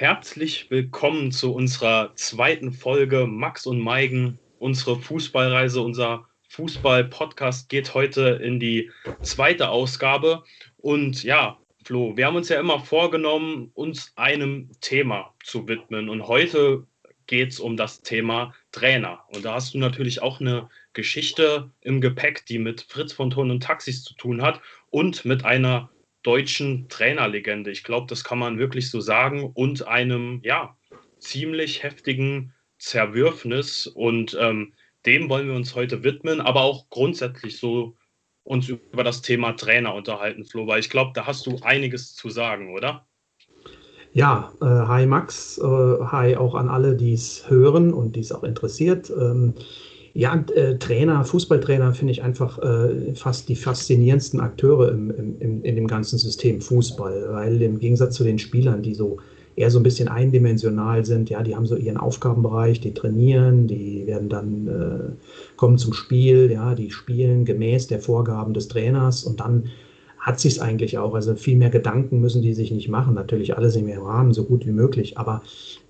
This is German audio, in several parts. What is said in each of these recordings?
Herzlich willkommen zu unserer zweiten Folge Max und Meigen, unsere Fußballreise, unser Fußball-Podcast geht heute in die zweite Ausgabe. Und ja, Flo, wir haben uns ja immer vorgenommen, uns einem Thema zu widmen. Und heute geht es um das Thema Trainer. Und da hast du natürlich auch eine Geschichte im Gepäck, die mit Fritz von Ton und Taxis zu tun hat und mit einer deutschen Trainerlegende. Ich glaube, das kann man wirklich so sagen. Und einem, ja, ziemlich heftigen Zerwürfnis. Und ähm, dem wollen wir uns heute widmen, aber auch grundsätzlich so uns über das Thema Trainer unterhalten, Flo, weil ich glaube, da hast du einiges zu sagen, oder? Ja, äh, hi Max, äh, hi auch an alle, die es hören und die es auch interessiert. Ähm, ja, äh, Trainer, Fußballtrainer finde ich einfach äh, fast die faszinierendsten Akteure im, im, in dem ganzen System Fußball, weil im Gegensatz zu den Spielern, die so eher so ein bisschen eindimensional sind, ja, die haben so ihren Aufgabenbereich, die trainieren, die werden dann äh, kommen zum Spiel, ja, die spielen gemäß der Vorgaben des Trainers und dann hat sich es eigentlich auch. Also viel mehr Gedanken müssen die sich nicht machen. Natürlich alles im Rahmen, so gut wie möglich. Aber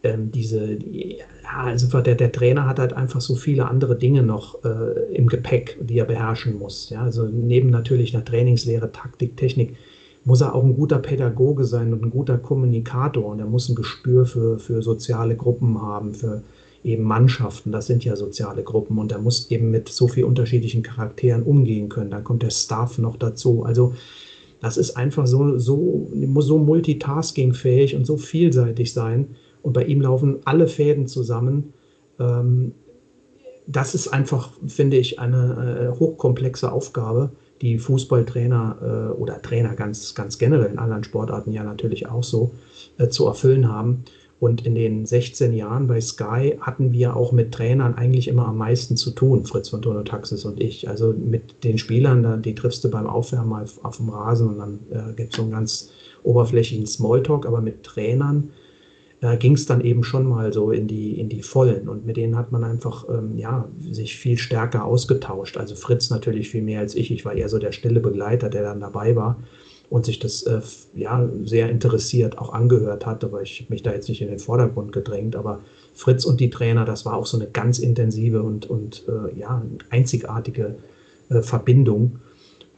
ähm, diese, die, ja, also der, der Trainer hat halt einfach so viele andere Dinge noch äh, im Gepäck, die er beherrschen muss. Ja? Also neben natürlich einer Trainingslehre, Taktik, Technik, muss er auch ein guter Pädagoge sein und ein guter Kommunikator. Und er muss ein Gespür für, für soziale Gruppen haben, für eben Mannschaften, das sind ja soziale Gruppen und er muss eben mit so vielen unterschiedlichen Charakteren umgehen können. Dann kommt der Staff noch dazu. Also das ist einfach so, so, so multitaskingfähig und so vielseitig sein. Und bei ihm laufen alle Fäden zusammen. Ähm, das ist einfach, finde ich, eine äh, hochkomplexe Aufgabe, die Fußballtrainer äh, oder Trainer ganz, ganz generell in anderen Sportarten ja natürlich auch so äh, zu erfüllen haben. Und in den 16 Jahren bei Sky hatten wir auch mit Trainern eigentlich immer am meisten zu tun, Fritz von Tono Taxis und ich. Also mit den Spielern, die triffst du beim Aufwärmen mal auf dem Rasen und dann äh, gibt es so einen ganz oberflächlichen Smalltalk, aber mit Trainern äh, ging es dann eben schon mal so in die, in die Vollen. Und mit denen hat man einfach ähm, ja, sich viel stärker ausgetauscht. Also Fritz natürlich viel mehr als ich. Ich war eher so der stille Begleiter, der dann dabei war und sich das äh, ja sehr interessiert auch angehört hat, aber ich habe mich da jetzt nicht in den Vordergrund gedrängt, aber Fritz und die Trainer, das war auch so eine ganz intensive und, und äh, ja, einzigartige äh, Verbindung.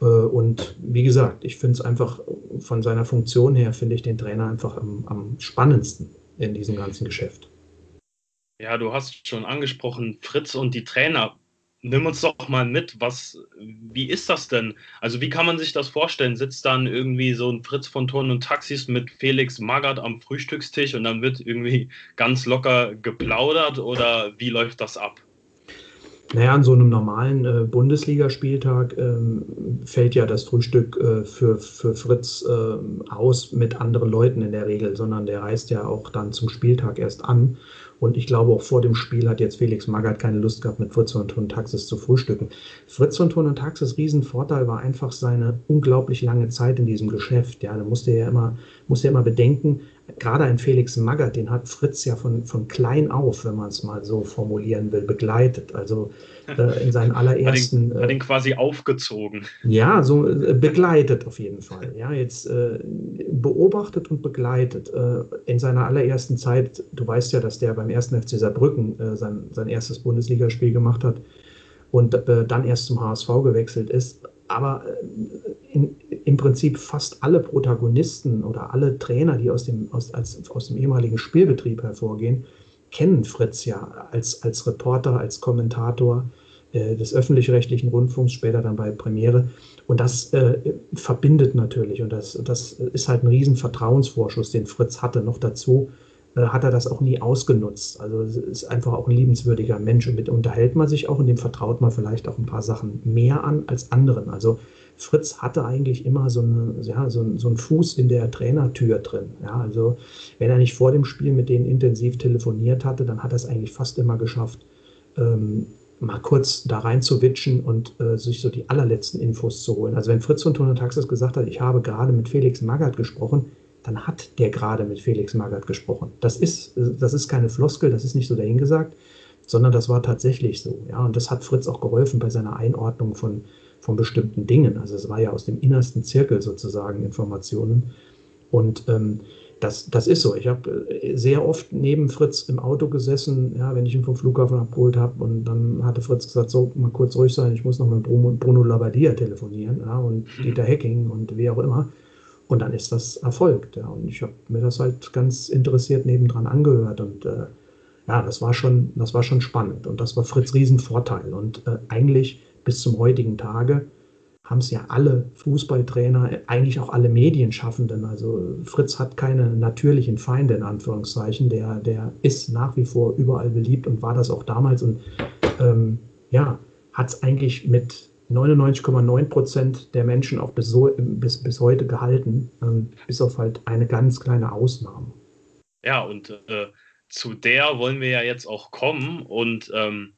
Äh, und wie gesagt, ich finde es einfach von seiner Funktion her, finde ich den Trainer einfach am, am spannendsten in diesem ganzen Geschäft. Ja, du hast schon angesprochen, Fritz und die Trainer nimm uns doch mal mit, was, wie ist das denn? Also wie kann man sich das vorstellen? Sitzt dann irgendwie so ein Fritz von Turn und Taxis mit Felix Magath am Frühstückstisch und dann wird irgendwie ganz locker geplaudert oder wie läuft das ab? Naja, an so einem normalen äh, Bundesligaspieltag ähm, fällt ja das Frühstück äh, für, für Fritz äh, aus mit anderen Leuten in der Regel, sondern der reist ja auch dann zum Spieltag erst an. Und ich glaube, auch vor dem Spiel hat jetzt Felix Magath keine Lust gehabt, mit Fritz von Thun Taxis zu frühstücken. Fritz von Thun Taxis Riesenvorteil war einfach seine unglaublich lange Zeit in diesem Geschäft. Ja, da musste er ja immer, musste er immer bedenken, gerade ein Felix Magath, den hat Fritz ja von, von klein auf, wenn man es mal so formulieren will, begleitet. Also äh, in seinen allerersten. Hat ihn, hat ihn quasi aufgezogen. Ja, so äh, begleitet auf jeden Fall. Ja, jetzt äh, beobachtet und begleitet. Äh, in seiner allerersten Zeit, du weißt ja, dass der beim ersten FC Saarbrücken äh, sein, sein erstes Bundesligaspiel gemacht hat und äh, dann erst zum HSV gewechselt ist. Aber in, im Prinzip fast alle Protagonisten oder alle Trainer, die aus dem, aus, als, aus dem ehemaligen Spielbetrieb hervorgehen, kennen Fritz ja als, als Reporter, als Kommentator äh, des öffentlich-rechtlichen Rundfunks, später dann bei Premiere. Und das äh, verbindet natürlich. Und das, das ist halt ein riesen Vertrauensvorschuss, den Fritz hatte. Noch dazu äh, hat er das auch nie ausgenutzt. Also ist einfach auch ein liebenswürdiger Mensch. Und mit unterhält man sich auch und dem vertraut man vielleicht auch ein paar Sachen mehr an als anderen. Also Fritz hatte eigentlich immer so, eine, ja, so, so einen Fuß in der Trainertür drin. Ja, also wenn er nicht vor dem Spiel mit denen intensiv telefoniert hatte, dann hat er es eigentlich fast immer geschafft, ähm, mal kurz da rein zu witschen und äh, sich so die allerletzten Infos zu holen. Also wenn Fritz von Taxis gesagt hat, ich habe gerade mit Felix Magath gesprochen, dann hat der gerade mit Felix Magath gesprochen. Das ist, das ist keine Floskel, das ist nicht so dahingesagt, sondern das war tatsächlich so. Ja, und das hat Fritz auch geholfen bei seiner Einordnung von, von bestimmten Dingen. Also es war ja aus dem innersten Zirkel sozusagen Informationen. Und ähm, das, das ist so. Ich habe äh, sehr oft neben Fritz im Auto gesessen, ja, wenn ich ihn vom Flughafen abgeholt habe. Und dann hatte Fritz gesagt, so, mal kurz ruhig sein, ich muss noch mit Bruno, Bruno Labbadia telefonieren ja, und mhm. Dieter Hecking und wie auch immer. Und dann ist das erfolgt. Ja. Und ich habe mir das halt ganz interessiert nebendran angehört. Und äh, ja, das war, schon, das war schon spannend. Und das war Fritz Riesenvorteil. Und äh, eigentlich bis zum heutigen Tage haben es ja alle Fußballtrainer, eigentlich auch alle Medienschaffenden. Also Fritz hat keine natürlichen Feinde in Anführungszeichen. Der, der ist nach wie vor überall beliebt und war das auch damals. Und ähm, ja, hat es eigentlich mit 99,9 Prozent der Menschen auch bis, so, bis, bis heute gehalten, ähm, bis auf halt eine ganz kleine Ausnahme. Ja, und äh, zu der wollen wir ja jetzt auch kommen. Und ähm,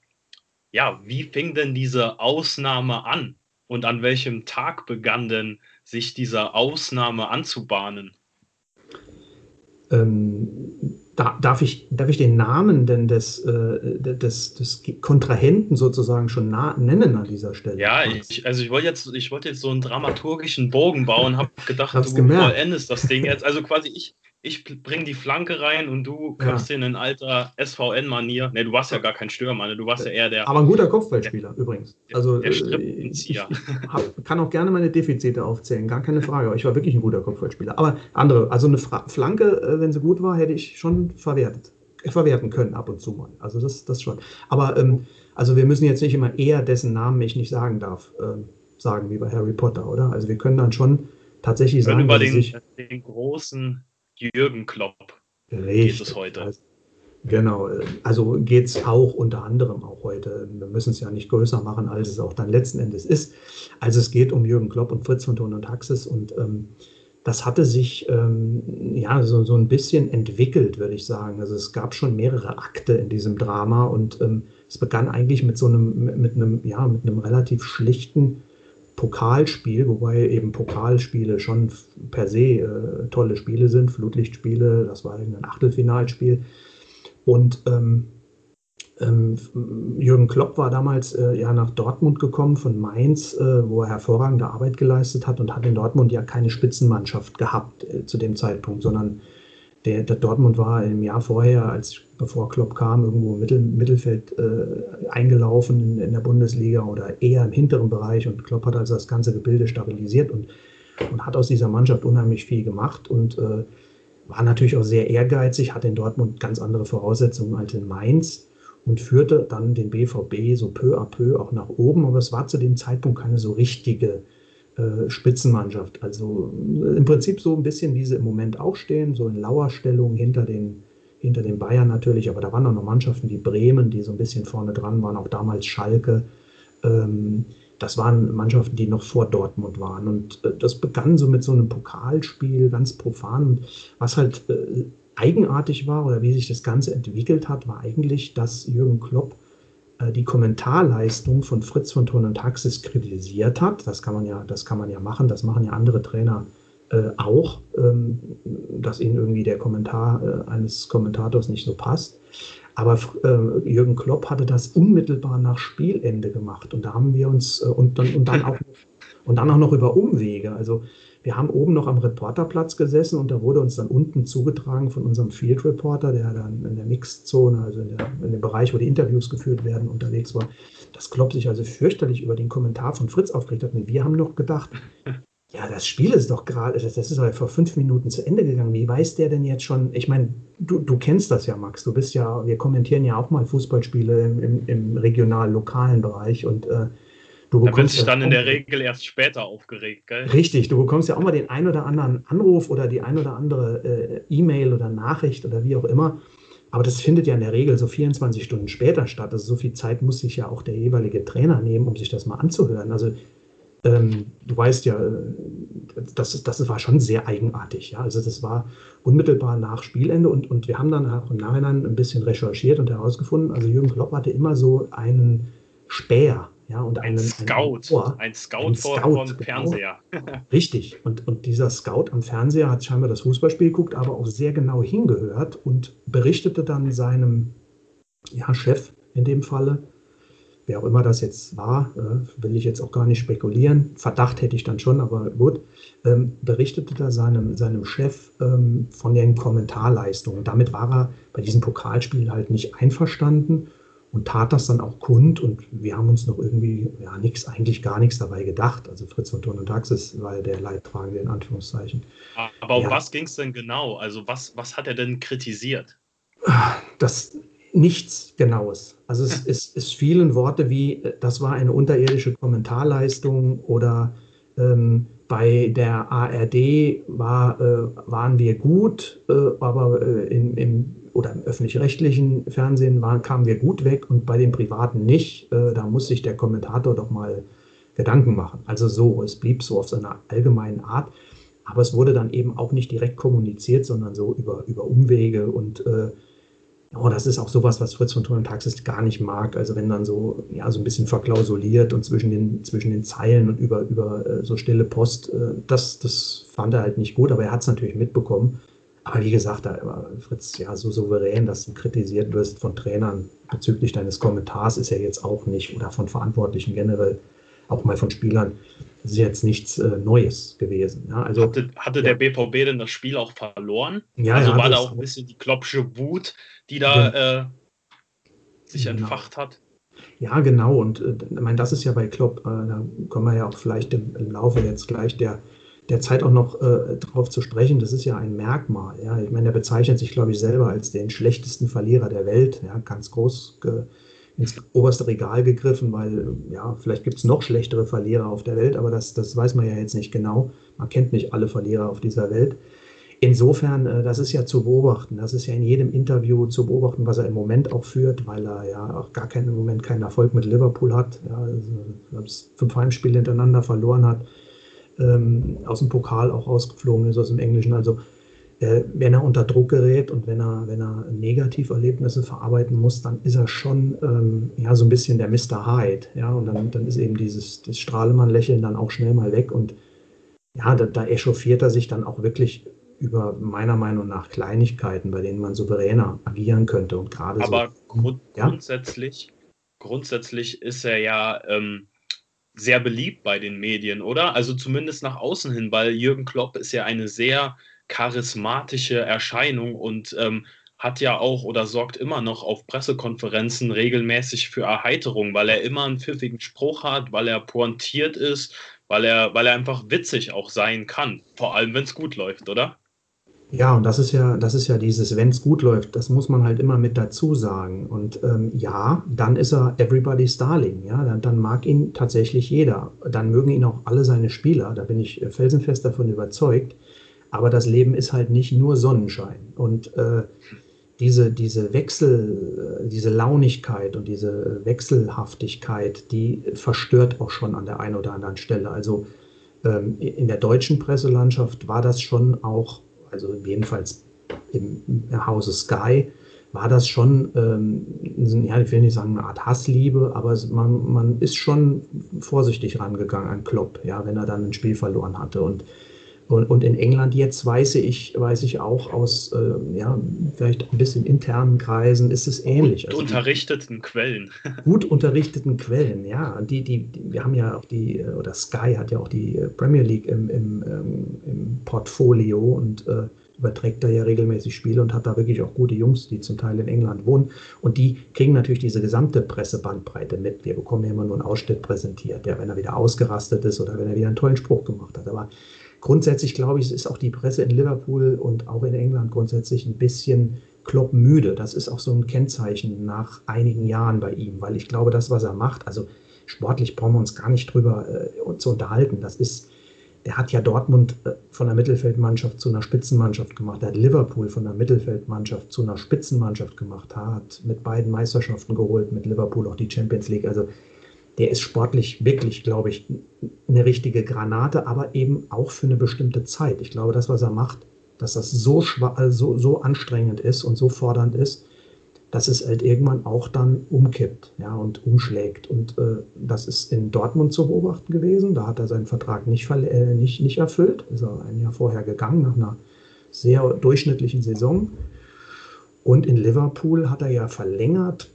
ja, wie fing denn diese Ausnahme an? Und an welchem Tag begann denn sich diese Ausnahme anzubahnen? Ähm, da, darf, ich, darf ich den Namen denn des, äh, des, des Kontrahenten sozusagen schon nennen an dieser Stelle? Ja, ich, also ich wollte jetzt, ich jetzt so einen dramaturgischen Bogen bauen, habe gedacht, Hab's du gemerkt. vollendest das Ding jetzt. Also quasi ich, ich bringe die Flanke rein und du kommst ja. in alter SVN-Manier. Ne, du warst ja gar kein Stürmer, ne? du warst ja eher der. Aber ein guter Kopfballspieler der, übrigens. Also, der äh, ich hab, kann auch gerne meine Defizite aufzählen, gar keine Frage. Aber ich war wirklich ein guter Kopfballspieler. Aber andere, also eine Fra Flanke, äh, wenn sie gut war, hätte ich schon verwertet. Verwerten können ab und zu mal. Also das, das schon. Aber ähm, also wir müssen jetzt nicht immer eher dessen Namen ich nicht sagen darf, äh, sagen wie bei Harry Potter, oder? Also wir können dann schon tatsächlich sagen, über den, den großen Jürgen Klopp Richtig. geht es heute. Genau, also geht es auch unter anderem auch heute. Wir müssen es ja nicht größer machen, als es auch dann letzten Endes ist. Also es geht um Jürgen Klopp und Fritz von Ton und Taxis und ähm, das hatte sich ähm, ja so, so ein bisschen entwickelt, würde ich sagen. Also es gab schon mehrere Akte in diesem Drama und ähm, es begann eigentlich mit so einem, mit einem, ja, mit einem relativ schlichten Pokalspiel, wobei eben Pokalspiele schon per se äh, tolle Spiele sind, Flutlichtspiele, das war ein Achtelfinalspiel. Und ähm, ähm, Jürgen Klopp war damals äh, ja nach Dortmund gekommen von Mainz, äh, wo er hervorragende Arbeit geleistet hat und hat in Dortmund ja keine Spitzenmannschaft gehabt äh, zu dem Zeitpunkt, sondern der, der, Dortmund war im Jahr vorher, als bevor Klopp kam, irgendwo im Mittel, Mittelfeld äh, eingelaufen in, in, der Bundesliga oder eher im hinteren Bereich. Und Klopp hat also das ganze Gebilde stabilisiert und, und hat aus dieser Mannschaft unheimlich viel gemacht und äh, war natürlich auch sehr ehrgeizig, hatte in Dortmund ganz andere Voraussetzungen als in Mainz und führte dann den BVB so peu à peu auch nach oben. Aber es war zu dem Zeitpunkt keine so richtige Spitzenmannschaft. Also äh, im Prinzip so ein bisschen, wie sie im Moment auch stehen, so in Lauerstellung hinter den, hinter den Bayern natürlich, aber da waren auch noch Mannschaften wie Bremen, die so ein bisschen vorne dran waren, auch damals Schalke. Ähm, das waren Mannschaften, die noch vor Dortmund waren. Und äh, das begann so mit so einem Pokalspiel, ganz profan. Was halt äh, eigenartig war oder wie sich das Ganze entwickelt hat, war eigentlich, dass Jürgen Klopp äh, die Kommentarleistung von Fritz von Ton und Taxis kritisiert hat. Das kann man ja, das kann man ja machen, das machen ja andere Trainer äh, auch, ähm, dass ihnen irgendwie der Kommentar äh, eines Kommentators nicht so passt. Aber äh, Jürgen Klopp hatte das unmittelbar nach Spielende gemacht und da haben wir uns äh, und, dann, und, dann auch, und dann auch noch über Umwege. Also wir haben oben noch am Reporterplatz gesessen und da wurde uns dann unten zugetragen von unserem Field Reporter, der dann in der Mixzone, also in, der, in, dem Bereich, wo die Interviews geführt werden, unterwegs war, dass Klopp sich also fürchterlich über den Kommentar von Fritz aufgeregt hat. Und wir haben noch gedacht, ja, das Spiel ist doch gerade, das ist halt vor fünf Minuten zu Ende gegangen. Wie weiß der denn jetzt schon? Ich meine, du, du kennst das ja, Max. Du bist ja, wir kommentieren ja auch mal Fußballspiele im, im, im regional-lokalen Bereich und äh, Du bekommst da bin ich dann in der Regel erst später aufgeregt, gell? Richtig, du bekommst ja auch mal den ein oder anderen Anruf oder die ein oder andere äh, E-Mail oder Nachricht oder wie auch immer. Aber das findet ja in der Regel so 24 Stunden später statt. Also so viel Zeit muss sich ja auch der jeweilige Trainer nehmen, um sich das mal anzuhören. Also ähm, du weißt ja, das, das war schon sehr eigenartig. Ja? Also das war unmittelbar nach Spielende und, und wir haben dann auch im Nachhinein ein bisschen recherchiert und herausgefunden, also Jürgen Klopp hatte immer so einen Späher ja, und ein einen, Scout, einen ein Scout, ein Scout vom genau. Fernseher. Richtig. Und, und dieser Scout am Fernseher hat scheinbar das Fußballspiel geguckt, aber auch sehr genau hingehört und berichtete dann seinem ja, Chef in dem Falle, wer auch immer das jetzt war, äh, will ich jetzt auch gar nicht spekulieren. Verdacht hätte ich dann schon, aber gut, ähm, berichtete da seinem, seinem Chef ähm, von den Kommentarleistungen. Damit war er bei diesem Pokalspiel halt nicht einverstanden und tat das dann auch kund und wir haben uns noch irgendwie ja nichts, eigentlich gar nichts dabei gedacht. Also Fritz von Turn und Taxis war der Leidtragende in Anführungszeichen. Aber um ja. was ging es denn genau? Also was, was hat er denn kritisiert? Das nichts Genaues. Also es, es, es fielen Worte wie, das war eine unterirdische Kommentarleistung oder ähm, bei der ARD war, äh, waren wir gut, äh, aber äh, in, im, oder im öffentlich-rechtlichen Fernsehen waren, kamen wir gut weg und bei den privaten nicht. Äh, da muss sich der Kommentator doch mal Gedanken machen. Also so, es blieb so auf seiner allgemeinen Art. Aber es wurde dann eben auch nicht direkt kommuniziert, sondern so über, über Umwege und äh, Oh, das ist auch sowas, was Fritz von Thun und Taxis gar nicht mag. Also wenn dann so, ja, so ein bisschen verklausuliert und zwischen den, zwischen den Zeilen und über, über äh, so stille Post, äh, das, das fand er halt nicht gut, aber er hat es natürlich mitbekommen. Aber wie gesagt, da war Fritz ja so souverän, dass du kritisiert wirst von Trainern bezüglich deines Kommentars, ist er jetzt auch nicht, oder von Verantwortlichen generell, auch mal von Spielern das ist jetzt nichts äh, Neues gewesen. Ja, also, hatte, hatte ja. der BVB denn das Spiel auch verloren? Ja, also ja, war da auch ein bisschen die Kloppsche Wut, die da äh, sich genau. entfacht hat? Ja, genau. Und äh, ich meine, das ist ja bei Klopp, äh, da kommen wir ja auch vielleicht im, im Laufe jetzt gleich der, der Zeit auch noch äh, drauf zu sprechen. Das ist ja ein Merkmal. Ja? Ich meine, er bezeichnet sich, glaube ich, selber als den schlechtesten Verlierer der Welt. Ja? Ganz groß ins oberste Regal gegriffen, weil ja, vielleicht gibt es noch schlechtere Verlierer auf der Welt, aber das, das weiß man ja jetzt nicht genau. Man kennt nicht alle Verlierer auf dieser Welt. Insofern, äh, das ist ja zu beobachten. Das ist ja in jedem Interview zu beobachten, was er im Moment auch führt, weil er ja auch gar keinen im Moment keinen Erfolg mit Liverpool hat. Ja, also fünf Heimspiele hintereinander verloren hat, ähm, aus dem Pokal auch rausgeflogen ist, aus dem Englischen. Also äh, wenn er unter Druck gerät und wenn er, wenn er Negativerlebnisse verarbeiten muss, dann ist er schon ähm, ja, so ein bisschen der Mr. Hyde. Ja, und dann, dann ist eben dieses das Strahlemann-Lächeln dann auch schnell mal weg. Und ja, da, da echauffiert er sich dann auch wirklich über meiner Meinung nach Kleinigkeiten, bei denen man souveräner agieren könnte. Und gerade Aber so, grund ja? grundsätzlich, grundsätzlich ist er ja ähm, sehr beliebt bei den Medien, oder? Also zumindest nach außen hin, weil Jürgen Klopp ist ja eine sehr charismatische Erscheinung und ähm, hat ja auch oder sorgt immer noch auf Pressekonferenzen regelmäßig für Erheiterung, weil er immer einen pfiffigen Spruch hat, weil er pointiert ist, weil er, weil er einfach witzig auch sein kann. Vor allem, wenn es gut läuft, oder? Ja, und das ist ja, das ist ja dieses, wenn es gut läuft, das muss man halt immer mit dazu sagen. Und ähm, ja, dann ist er Everybody's Darling, ja, dann, dann, mag ihn tatsächlich jeder. Dann mögen ihn auch alle seine Spieler, da bin ich felsenfest davon überzeugt. Aber das Leben ist halt nicht nur Sonnenschein. Und äh, diese, diese Wechsel, äh, diese Launigkeit und diese Wechselhaftigkeit, die verstört auch schon an der einen oder anderen Stelle. Also ähm, in der deutschen Presselandschaft war das schon auch, also jedenfalls im, Hause Sky, war das schon, ähm, ja, ich will nicht sagen eine Art Hassliebe, aber man, man ist schon vorsichtig rangegangen an Klopp, ja, wenn er dann ein Spiel verloren hatte. Und und, und, in England jetzt weiß ich, weiß ich auch aus, äh, ja, vielleicht ein bisschen internen Kreisen ist es ähnlich. Gut also unterrichteten Quellen. gut unterrichteten Quellen, ja. Die, die, die, wir haben ja auch die, äh, oder Sky hat ja auch die äh, Premier League im, im, ähm, im Portfolio und äh, überträgt da ja regelmäßig Spiele und hat da wirklich auch gute Jungs, die zum Teil in England wohnen. Und die kriegen natürlich diese gesamte Pressebandbreite mit. Wir bekommen ja immer nur einen Ausschnitt präsentiert, ja, wenn er wieder ausgerastet ist oder wenn er wieder einen tollen Spruch gemacht hat. Aber grundsätzlich glaube ich, ist auch die Presse in Liverpool und auch in England grundsätzlich ein bisschen kloppmüde. Das ist auch so ein Kennzeichen nach einigen Jahren bei ihm, weil ich glaube, das, was er macht, also sportlich brauchen wir uns gar nicht drüber äh, zu unterhalten. Das ist, der hat ja Dortmund äh, von der Mittelfeldmannschaft zu einer Spitzenmannschaft gemacht. Er hat Liverpool von der Mittelfeldmannschaft zu einer Spitzenmannschaft gemacht. Er hat mit beiden Meisterschaften geholt, mit Liverpool auch die Champions League. Also der ist sportlich wirklich, glaube ich, eine richtige Granate, aber eben auch für eine bestimmte Zeit. Ich glaube, das, was er macht, dass das so, so, so anstrengend ist und so fordernd ist, dass es halt irgendwann auch dann umkippt ja, und umschlägt. Und äh, das ist in Dortmund zu beobachten gewesen. Da hat er seinen Vertrag nicht, äh, nicht, nicht erfüllt. Ist er ein Jahr vorher gegangen, nach einer sehr durchschnittlichen Saison. Und in Liverpool hat er ja verlängert,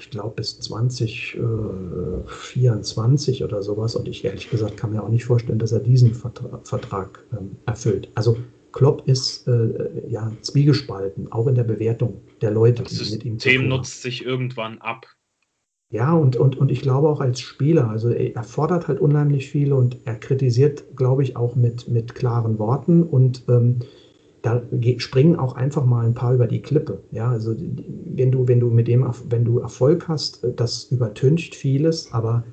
ich glaube, bis 2024 äh, oder sowas. Und ich ehrlich gesagt kann mir auch nicht vorstellen, dass er diesen Vertra Vertrag ähm, erfüllt. Also Klopp ist äh, ja zwiegespalten, auch in der Bewertung der Leute, das die mit ihm zu tun nutzt sich irgendwann ab. Ja, und, und, und ich glaube auch als Spieler, also er fordert halt unheimlich viel und er kritisiert, glaube ich, auch mit, mit klaren Worten und ähm, da springen auch einfach mal ein paar über die Klippe. Ja, also wenn du, wenn du mit dem, wenn du Erfolg hast, äh, das übertüncht vieles, aber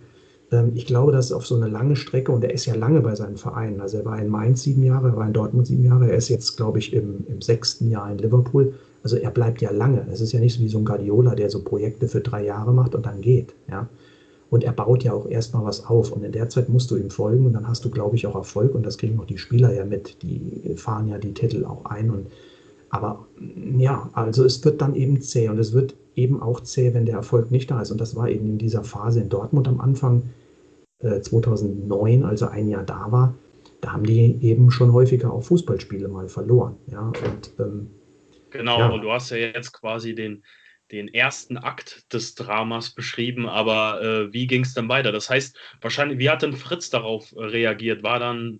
ähm, ich glaube, dass auf so eine lange Strecke, und er ist ja lange bei seinen Vereinen, also er war in Mainz sieben Jahre, er war in Dortmund sieben Jahre, er ist jetzt, glaube ich, im, im sechsten Jahr in Liverpool. Also er bleibt ja lange. Es ist ja nicht so wie so ein Guardiola, der so Projekte für drei Jahre macht und dann geht. Ja. Und er baut ja auch erstmal was auf. Und in der Zeit musst du ihm folgen und dann hast du, glaube ich, auch Erfolg. Und das kriegen auch die Spieler ja mit. Die fahren ja die Titel auch ein. Und, aber ja, also es wird dann eben zäh. Und es wird eben auch zäh, wenn der Erfolg nicht da ist. Und das war eben in dieser Phase in Dortmund am Anfang äh, 2009, als er ein Jahr da war. Da haben die eben schon häufiger auch Fußballspiele mal verloren. Ja, und, ähm, genau, ja. und du hast ja jetzt quasi den, den ersten Akt des Dramas beschrieben, aber äh, wie ging es dann weiter? Das heißt, wahrscheinlich, wie hat denn Fritz darauf äh, reagiert? War dann,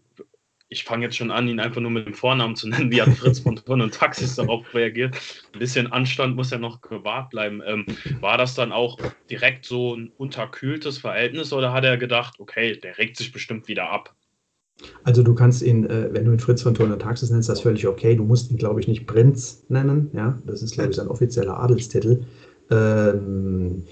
ich fange jetzt schon an, ihn einfach nur mit dem Vornamen zu nennen, wie hat Fritz von Turn und Taxis darauf reagiert? Ein bisschen Anstand muss ja noch gewahrt bleiben. Ähm, war das dann auch direkt so ein unterkühltes Verhältnis oder hat er gedacht, okay, der regt sich bestimmt wieder ab? Also du kannst ihn, äh, wenn du ihn Fritz von Turner Taxis nennst, das ist völlig okay. Du musst ihn, glaube ich, nicht Prinz nennen. Ja, das ist, glaube ich, sein offizieller Adelstitel. Ähm,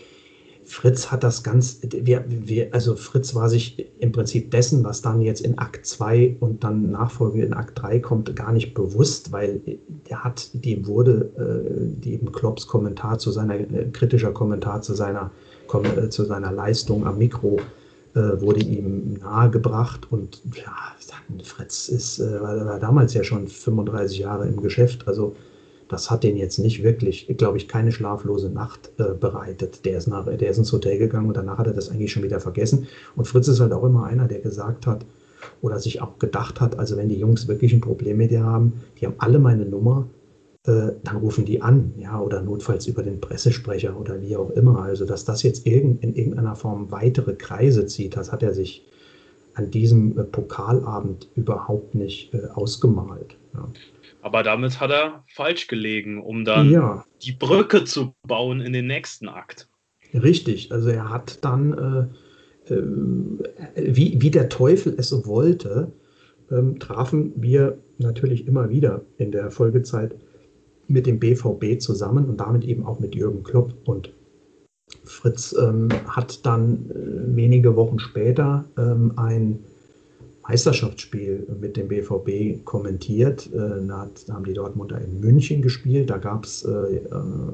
Fritz hat das ganz, wir, wir, also Fritz war sich im Prinzip dessen, was dann jetzt in Akt 2 und dann nachfolgend in Akt 3 kommt, gar nicht bewusst, weil der hat, dem wurde äh, dem Klopps Kommentar zu seiner, äh, kritischer Kommentar zu seiner, äh, zu seiner Leistung am Mikro wurde ihm nahegebracht und ja, Fritz ist, äh, war damals ja schon 35 Jahre im Geschäft, also das hat den jetzt nicht wirklich, glaube ich, keine schlaflose Nacht äh, bereitet. Der ist, nach, der ist ins Hotel gegangen und danach hat er das eigentlich schon wieder vergessen. Und Fritz ist halt auch immer einer, der gesagt hat oder sich auch gedacht hat, also wenn die Jungs wirklich ein Problem mit dir haben, die haben alle meine Nummer, äh, dann rufen die an, ja, oder notfalls über den Pressesprecher oder wie auch immer. Also, dass das jetzt irgend, in irgendeiner Form weitere Kreise zieht, das hat er sich an diesem äh, Pokalabend überhaupt nicht äh, ausgemalt. Ja. Aber damit hat er falsch gelegen, um dann ja. die Brücke zu bauen in den nächsten Akt. Richtig, also er hat dann, äh, äh, wie, wie der Teufel es wollte, ähm, trafen wir natürlich immer wieder in der Folgezeit mit dem BVB zusammen und damit eben auch mit Jürgen Klopp. Und Fritz ähm, hat dann äh, wenige Wochen später ähm, ein Meisterschaftsspiel mit dem BVB kommentiert. Äh, da, haben die Dortmunder in München gespielt. Da gab es äh, äh,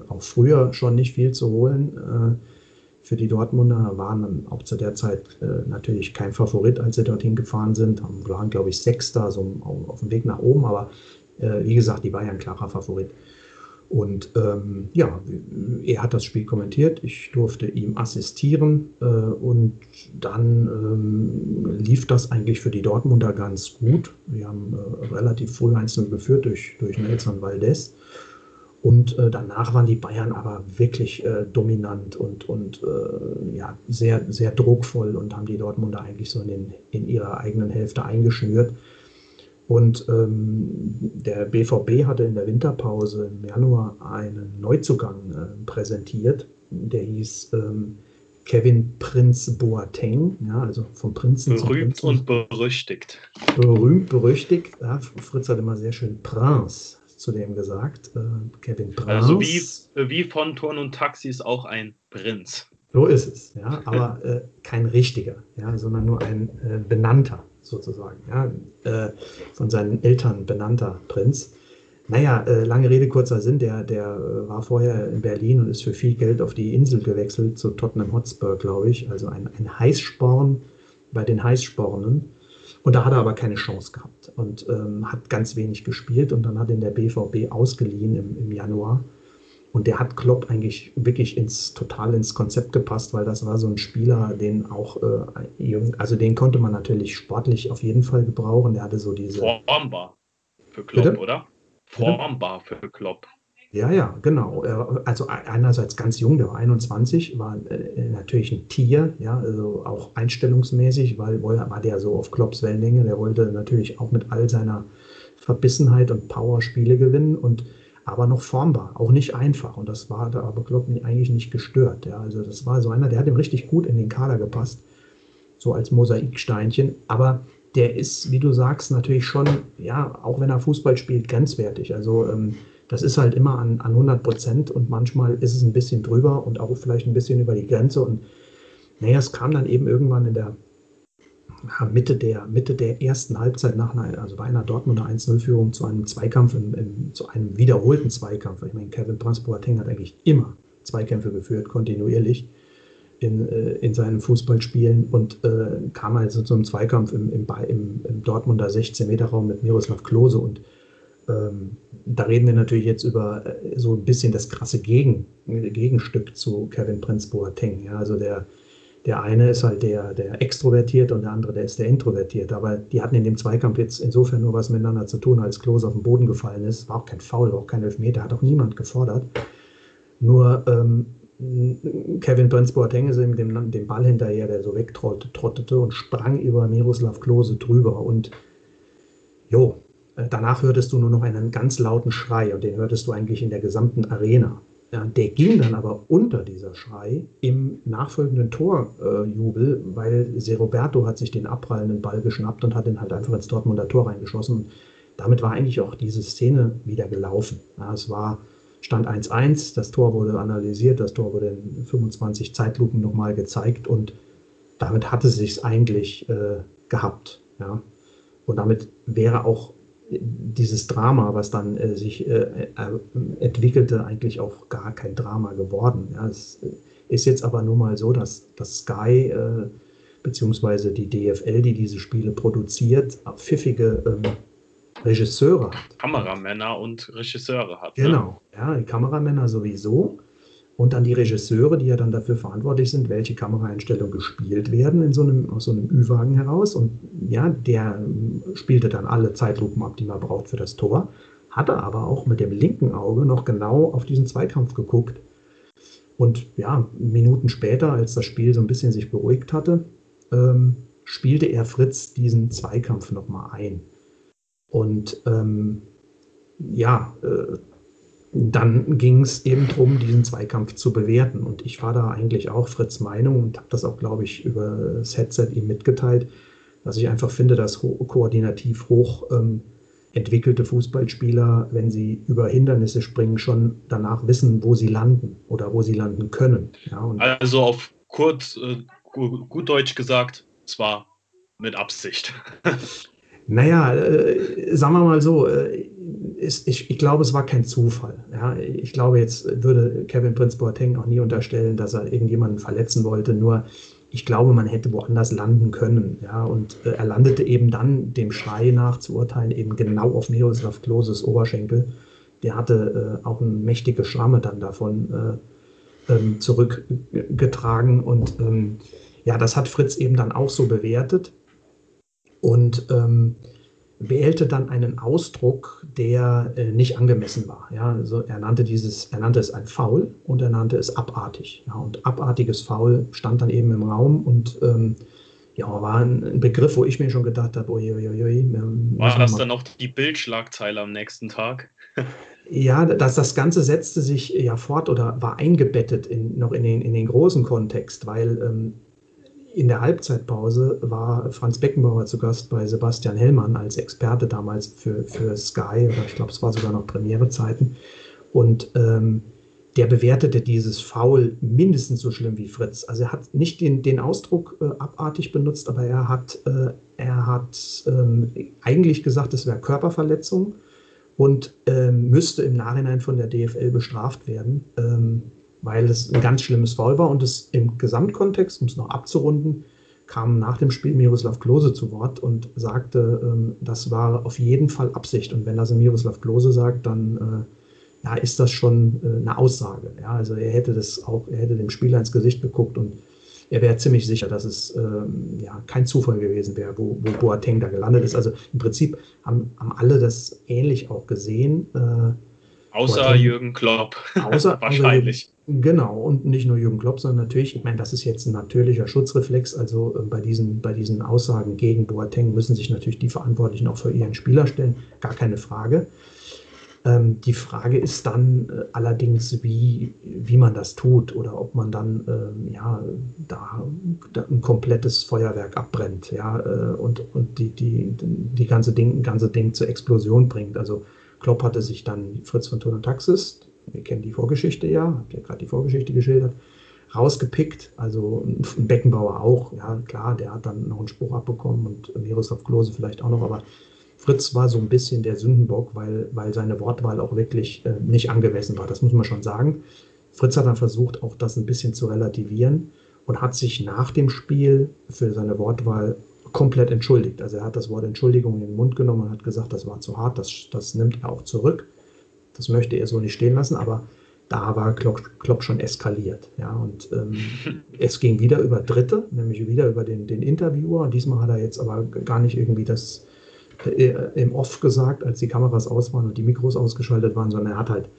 auch früher schon nicht viel zu holen. Äh, für die Dortmunder waren auch zu der Zeit äh, natürlich kein Favorit, als sie dorthin gefahren sind. Waren, glaube ich, Sechster, so auf, dem Weg nach oben. Aber wie gesagt, die war ja ein klarer Favorit. Und ähm, ja, er hat das Spiel kommentiert, ich durfte ihm assistieren äh, und dann ähm, lief das eigentlich für die Dortmunder ganz gut. Wir haben äh, relativ früh einzeln geführt durch, durch Nelson Valdez. Und äh, danach waren die Bayern aber wirklich äh, dominant und, und äh, ja, sehr, sehr druckvoll und haben die Dortmunder eigentlich so in, in ihrer eigenen Hälfte eingeschnürt. Und ähm, der BVB hatte in der Winterpause im Januar einen Neuzugang äh, präsentiert, der hieß ähm, Kevin Prinz Boateng, ja, also vom Prinzen Berühmt und berüchtigt. Berühmt, berüchtigt. Ja, Fritz hat immer sehr schön Prinz zu dem gesagt. Äh, Kevin Prinz. Also wie, wie von Turn und Taxis auch ein Prinz. So ist es, ja, aber äh, kein richtiger, ja, sondern nur ein äh, benannter sozusagen, ja, äh, von seinen Eltern benannter Prinz. Naja, äh, lange Rede, kurzer Sinn, der, der äh, war vorher in Berlin und ist für viel Geld auf die Insel gewechselt, zu Tottenham Hotspur, glaube ich, also ein, ein Heißsporn bei den Heißspornen. Und da hat er aber keine Chance gehabt und ähm, hat ganz wenig gespielt und dann hat ihn der BVB ausgeliehen im, im Januar und der hat Klopp eigentlich wirklich ins total ins Konzept gepasst, weil das war so ein Spieler, den auch, äh, also den konnte man natürlich sportlich auf jeden Fall gebrauchen. Der hatte so diese. Formbar für Klopp, Bitte? oder? Formbar für Klopp. Ja, ja, genau. Also einerseits ganz jung, der war 21, war äh, natürlich ein Tier, ja, also auch einstellungsmäßig, weil war der so auf Klopps Wellenlänge, der wollte natürlich auch mit all seiner Verbissenheit und Power Spiele gewinnen und aber noch formbar, auch nicht einfach. Und das war da aber Klopp eigentlich nicht gestört. Ja. Also das war so einer, der hat ihm richtig gut in den Kader gepasst, so als Mosaiksteinchen. Aber der ist, wie du sagst, natürlich schon, ja, auch wenn er Fußball spielt, grenzwertig. Also ähm, das ist halt immer an, an 100 Prozent und manchmal ist es ein bisschen drüber und auch vielleicht ein bisschen über die Grenze. Und naja, es kam dann eben irgendwann in der Mitte der, Mitte der ersten Halbzeit nach einer, also bei einer Dortmunder 1-0-Führung zu einem Zweikampf, im, im, zu einem wiederholten Zweikampf. Ich meine, Kevin Prince-Boateng hat eigentlich immer Zweikämpfe geführt, kontinuierlich in, äh, in seinen Fußballspielen und äh, kam also zum Zweikampf im, im, im, im Dortmunder 16-Meter-Raum mit Miroslav Klose und ähm, da reden wir natürlich jetzt über äh, so ein bisschen das krasse Gegen, Gegenstück zu Kevin Prince Boateng. Ja, also der, der eine ist halt der, der extrovertiert und der andere, der ist der introvertiert. Aber die hatten in dem Zweikampf jetzt insofern nur was miteinander zu tun, als Klose auf den Boden gefallen ist. War auch kein Foul, war auch kein Elfmeter, hat auch niemand gefordert. Nur ähm, Kevin Prince Boateng ihm dem, dem Ball hinterher, der so wegtrottete und sprang über Miroslav Klose drüber. Und jo, äh, danach hörtest du nur noch einen ganz lauten Schrei und den hörtest du eigentlich in der gesamten Arena. Der ging dann aber unter dieser Schrei im nachfolgenden Torjubel, äh, weil Seroberto hat sich den abprallenden Ball geschnappt und hat ihn halt einfach ins Dortmunder Tor reingeschossen. damit war eigentlich auch diese Szene wieder gelaufen. Ja, es war Stand 1-1, das Tor wurde analysiert, das Tor wurde in 25 Zeitlupen nochmal gezeigt und damit hatte es sich eigentlich äh, gehabt. Ja. Und damit wäre auch dieses Drama, was dann äh, sich äh, äh, entwickelte, eigentlich auch gar kein Drama geworden. Ja, es ist jetzt aber nun mal so, dass, dass Sky äh, beziehungsweise die DFL, die diese Spiele produziert, pfiffige ähm, Regisseure hat. Kameramänner und Regisseure hat. Ne? Genau, ne? ja, die Kameramänner sowieso und dann die Regisseure, die ja dann dafür verantwortlich sind, welche Kameraeinstellungen gespielt werden in so einem, aus so einem Ü-Wagen heraus. Und ja, der spielte dann alle Zeitlupen ab, die man braucht für das Tor, hatte aber auch mit dem linken Auge noch genau auf diesen Zweikampf geguckt. Und ja, Minuten später, als das Spiel so ein bisschen sich beruhigt hatte, ähm, spielte er Fritz diesen Zweikampf nochmal ein. Und ähm, ja, äh, dann ging es eben darum, diesen Zweikampf zu bewerten. Und ich war da eigentlich auch Fritz Meinung und habe das auch, glaube ich, über das Headset ihm mitgeteilt, dass ich einfach finde, dass ho koordinativ hoch ähm, entwickelte Fußballspieler, wenn sie über Hindernisse springen, schon danach wissen, wo sie landen oder wo sie landen können. Ja, also auf kurz, äh, gut Deutsch gesagt, zwar mit Absicht. Naja, äh, sagen wir mal so, äh, ist, ich, ich glaube, es war kein Zufall. Ja? Ich glaube, jetzt würde Kevin Prince Boateng auch nie unterstellen, dass er irgendjemanden verletzen wollte. Nur ich glaube, man hätte woanders landen können. Ja? Und äh, er landete eben dann, dem Schrei nach zu urteilen, eben genau auf Miroslav Kloses Oberschenkel. Der hatte äh, auch eine mächtige Schramme dann davon äh, ähm, zurückgetragen. Und ähm, ja, das hat Fritz eben dann auch so bewertet und ähm, wählte dann einen Ausdruck, der äh, nicht angemessen war. Ja, also er nannte dieses, er nannte es ein Foul und er nannte es abartig. Ja, und abartiges Foul stand dann eben im Raum und ähm, ja, war ein, Begriff, wo ich mir schon gedacht habe, uiuiui. War das dann noch die Bildschlagzeile am nächsten Tag? ja, das, das Ganze setzte sich ja fort oder war eingebettet in, noch in den, in den großen Kontext, weil ähm, in der Halbzeitpause war Franz Beckenbauer zu Gast bei Sebastian Hellmann als Experte damals für, für Sky, oder ich glaube, es war sogar noch Premierezeiten. Und ähm, der bewertete dieses Foul mindestens so schlimm wie Fritz. Also er hat nicht den, den Ausdruck äh, abartig benutzt, aber er hat, äh, er hat ähm, eigentlich gesagt, es wäre Körperverletzung und ähm, müsste im Nachhinein von der DFL bestraft werden. Ähm, weil es ein ganz schlimmes Foul war und es im Gesamtkontext, um es noch abzurunden, kam nach dem Spiel Miroslav Klose zu Wort und sagte, ähm, das war auf jeden Fall Absicht. Und wenn das Miroslav Klose sagt, dann äh, ja, ist das schon äh, eine Aussage. Ja, also er hätte das auch, er hätte dem Spieler ins Gesicht geguckt und er wäre ziemlich sicher, dass es ähm, ja, kein Zufall gewesen wäre, wo, wo Boateng da gelandet ist. Also im Prinzip haben, haben alle das ähnlich auch gesehen. Äh, Außer Jürgen Klopp. Außer, Wahrscheinlich. Außer, genau, und nicht nur Jürgen Klopp, sondern natürlich, ich meine, das ist jetzt ein natürlicher Schutzreflex. Also äh, bei, diesen, bei diesen Aussagen gegen Boateng müssen sich natürlich die Verantwortlichen auch für ihren Spieler stellen, gar keine Frage. Ähm, die Frage ist dann äh, allerdings, wie, wie man das tut oder ob man dann ähm, ja, da, da, ein komplettes Feuerwerk abbrennt ja, äh, und, und die, die, die ganze Ding, ganze Ding zur Explosion bringt. Also Klopp hatte sich dann Fritz von Thun und Taxis, wir kennen die Vorgeschichte ja, habt ja gerade die Vorgeschichte geschildert, rausgepickt. Also ein Beckenbauer auch, ja klar, der hat dann noch einen Spruch abbekommen und Miroslav Klose vielleicht auch noch, aber Fritz war so ein bisschen der Sündenbock, weil, weil seine Wortwahl auch wirklich äh, nicht angemessen war. Das muss man schon sagen. Fritz hat dann versucht, auch das ein bisschen zu relativieren und hat sich nach dem Spiel für seine Wortwahl komplett entschuldigt. Also er hat das Wort Entschuldigung in den Mund genommen und hat gesagt, das war zu hart, das, das nimmt er auch zurück. Das möchte er so nicht stehen lassen, aber da war Klopp, Klopp schon eskaliert. Ja, und ähm, es ging wieder über Dritte, nämlich wieder über den, den Interviewer. Diesmal hat er jetzt aber gar nicht irgendwie das äh, im Off gesagt, als die Kameras aus waren und die Mikros ausgeschaltet waren, sondern er hat halt,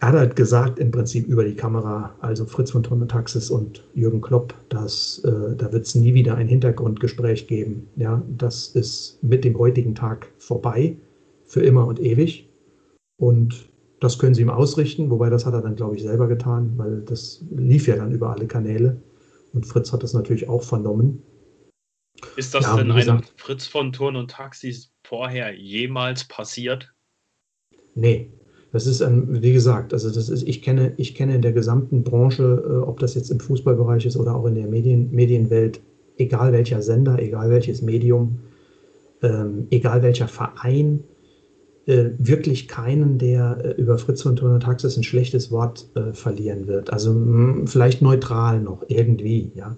er hat halt gesagt, im Prinzip über die Kamera, also Fritz von Tonne Taxis und Jürgen Klopp, dass äh, da wird es nie wieder ein Hintergrundgespräch geben. Ja, das ist mit dem heutigen Tag vorbei, für immer und ewig. Und das können sie ihm ausrichten, wobei das hat er dann, glaube ich, selber getan, weil das lief ja dann über alle Kanäle. Und Fritz hat das natürlich auch vernommen. Ist das ja, denn einem Fritz von Turn und Taxis vorher jemals passiert? Nee. Das ist, wie gesagt, also das ist, ich kenne, ich kenne in der gesamten Branche, äh, ob das jetzt im Fußballbereich ist oder auch in der Medien, Medienwelt, egal welcher Sender, egal welches Medium, ähm, egal welcher Verein, äh, wirklich keinen, der äh, über Fritz von Turner Taxis ein schlechtes Wort äh, verlieren wird. Also mh, vielleicht neutral noch irgendwie, ja.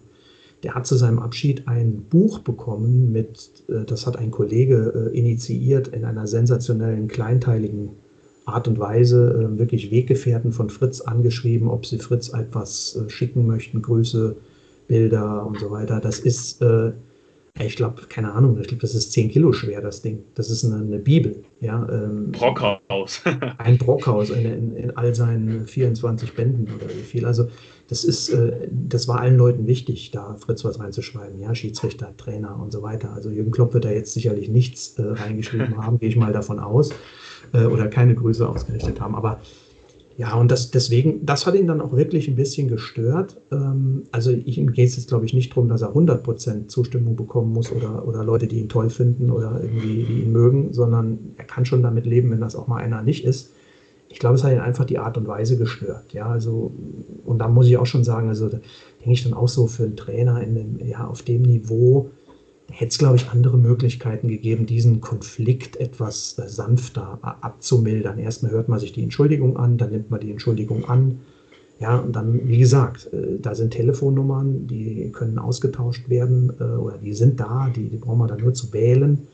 Der hat zu seinem Abschied ein Buch bekommen mit, äh, das hat ein Kollege äh, initiiert in einer sensationellen, kleinteiligen Art und Weise, äh, wirklich Weggefährten von Fritz angeschrieben, ob sie Fritz etwas schicken möchten, Grüße, Bilder und so weiter. Das ist ich glaube, keine Ahnung, ich glaube, das ist 10 Kilo schwer, das Ding. Das ist eine, eine Bibel. Ja, ähm, Brockhaus. ein Brockhaus in, in, in, all seinen 24 Bänden oder wie viel. Also das ist, äh, das war allen Leuten wichtig, da Fritz was reinzuschreiben. Ja, Schiedsrichter, Trainer und so weiter. Also Jürgen Klopp wird da jetzt sicherlich nichts äh, reingeschrieben haben, gehe ich mal davon aus. Äh, oder keine Grüße ausgerichtet haben. Aber ja, und das, deswegen, das hat ihn dann auch wirklich ein bisschen gestört. Ähm, also ich, ihm geht es jetzt, glaube ich, nicht darum, dass er 100% Zustimmung bekommen muss oder, oder Leute, die ihn toll finden oder irgendwie, die ihn mögen, sondern er kann schon damit leben, wenn das auch mal einer nicht ist. Ich glaube, es hat ihn einfach die Art und Weise gestört. Ja, also, und da muss ich auch schon sagen, also da denke ich dann auch so für einen Trainer in dem, ja, auf dem Niveau, hätte es, glaube ich, andere Möglichkeiten gegeben, diesen Konflikt etwas äh, sanfter abzumildern. Erstmal hört man sich die Entschuldigung an, dann nimmt man die Entschuldigung an. Ja, und dann, wie gesagt, äh, da sind Telefonnummern, die können ausgetauscht werden äh, oder die sind da, die, die brauchen wir dann nur zu wählen.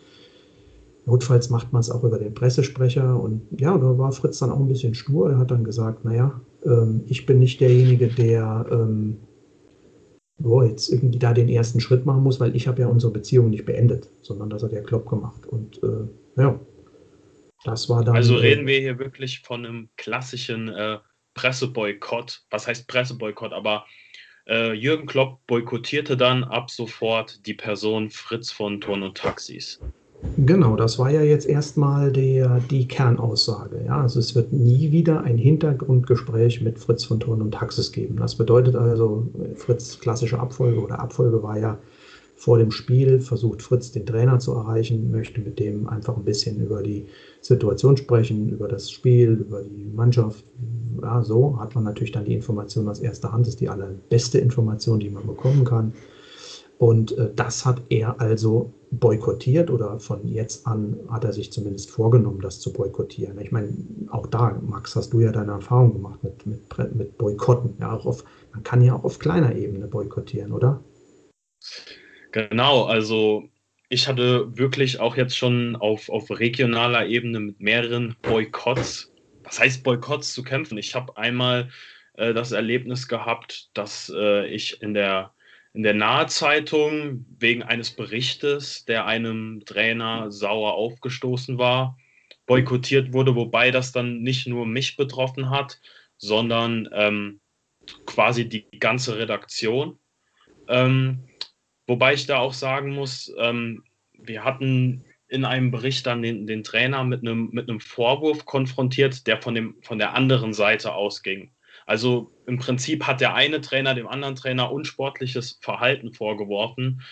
Notfalls macht man es auch über den Pressesprecher und ja, da war Fritz dann auch ein bisschen stur. Er hat dann gesagt, naja, ähm, ich bin nicht derjenige, der wo jetzt irgendwie da den ersten Schritt machen muss, weil ich habe ja unsere Beziehung nicht beendet, sondern das hat der Klopp gemacht. Und äh, ja, das war dann. Also äh, reden wir hier wirklich von einem klassischen äh, Presseboykott. Was heißt Presseboykott? Aber äh, Jürgen Klopp boykottierte dann ab sofort die Person Fritz von Turn und Taxis. Genau, das war ja jetzt erstmal der, die Kernaussage. Ja? Also es wird nie wieder ein Hintergrundgespräch mit Fritz von Thurn und Taxis geben. Das bedeutet also, Fritz klassische Abfolge oder Abfolge war ja vor dem Spiel, versucht Fritz den Trainer zu erreichen, möchte mit dem einfach ein bisschen über die Situation sprechen, über das Spiel, über die Mannschaft. Ja, so hat man natürlich dann die Information aus erster Hand, das ist die allerbeste Information, die man bekommen kann. Und äh, das hat er also boykottiert oder von jetzt an hat er sich zumindest vorgenommen, das zu boykottieren. Ich meine, auch da, Max, hast du ja deine Erfahrung gemacht mit, mit, mit Boykotten. Ja, auch auf, man kann ja auch auf kleiner Ebene boykottieren, oder? Genau, also ich hatte wirklich auch jetzt schon auf, auf regionaler Ebene mit mehreren Boykotts, was heißt Boykotts zu kämpfen? Ich habe einmal äh, das Erlebnis gehabt, dass äh, ich in der in der Nahezeitung wegen eines Berichtes, der einem Trainer sauer aufgestoßen war, boykottiert wurde, wobei das dann nicht nur mich betroffen hat, sondern ähm, quasi die ganze Redaktion. Ähm, wobei ich da auch sagen muss, ähm, wir hatten in einem Bericht dann den, den Trainer mit einem, mit einem Vorwurf konfrontiert, der von, dem, von der anderen Seite ausging. Also im Prinzip hat der eine Trainer dem anderen Trainer unsportliches Verhalten vorgeworfen.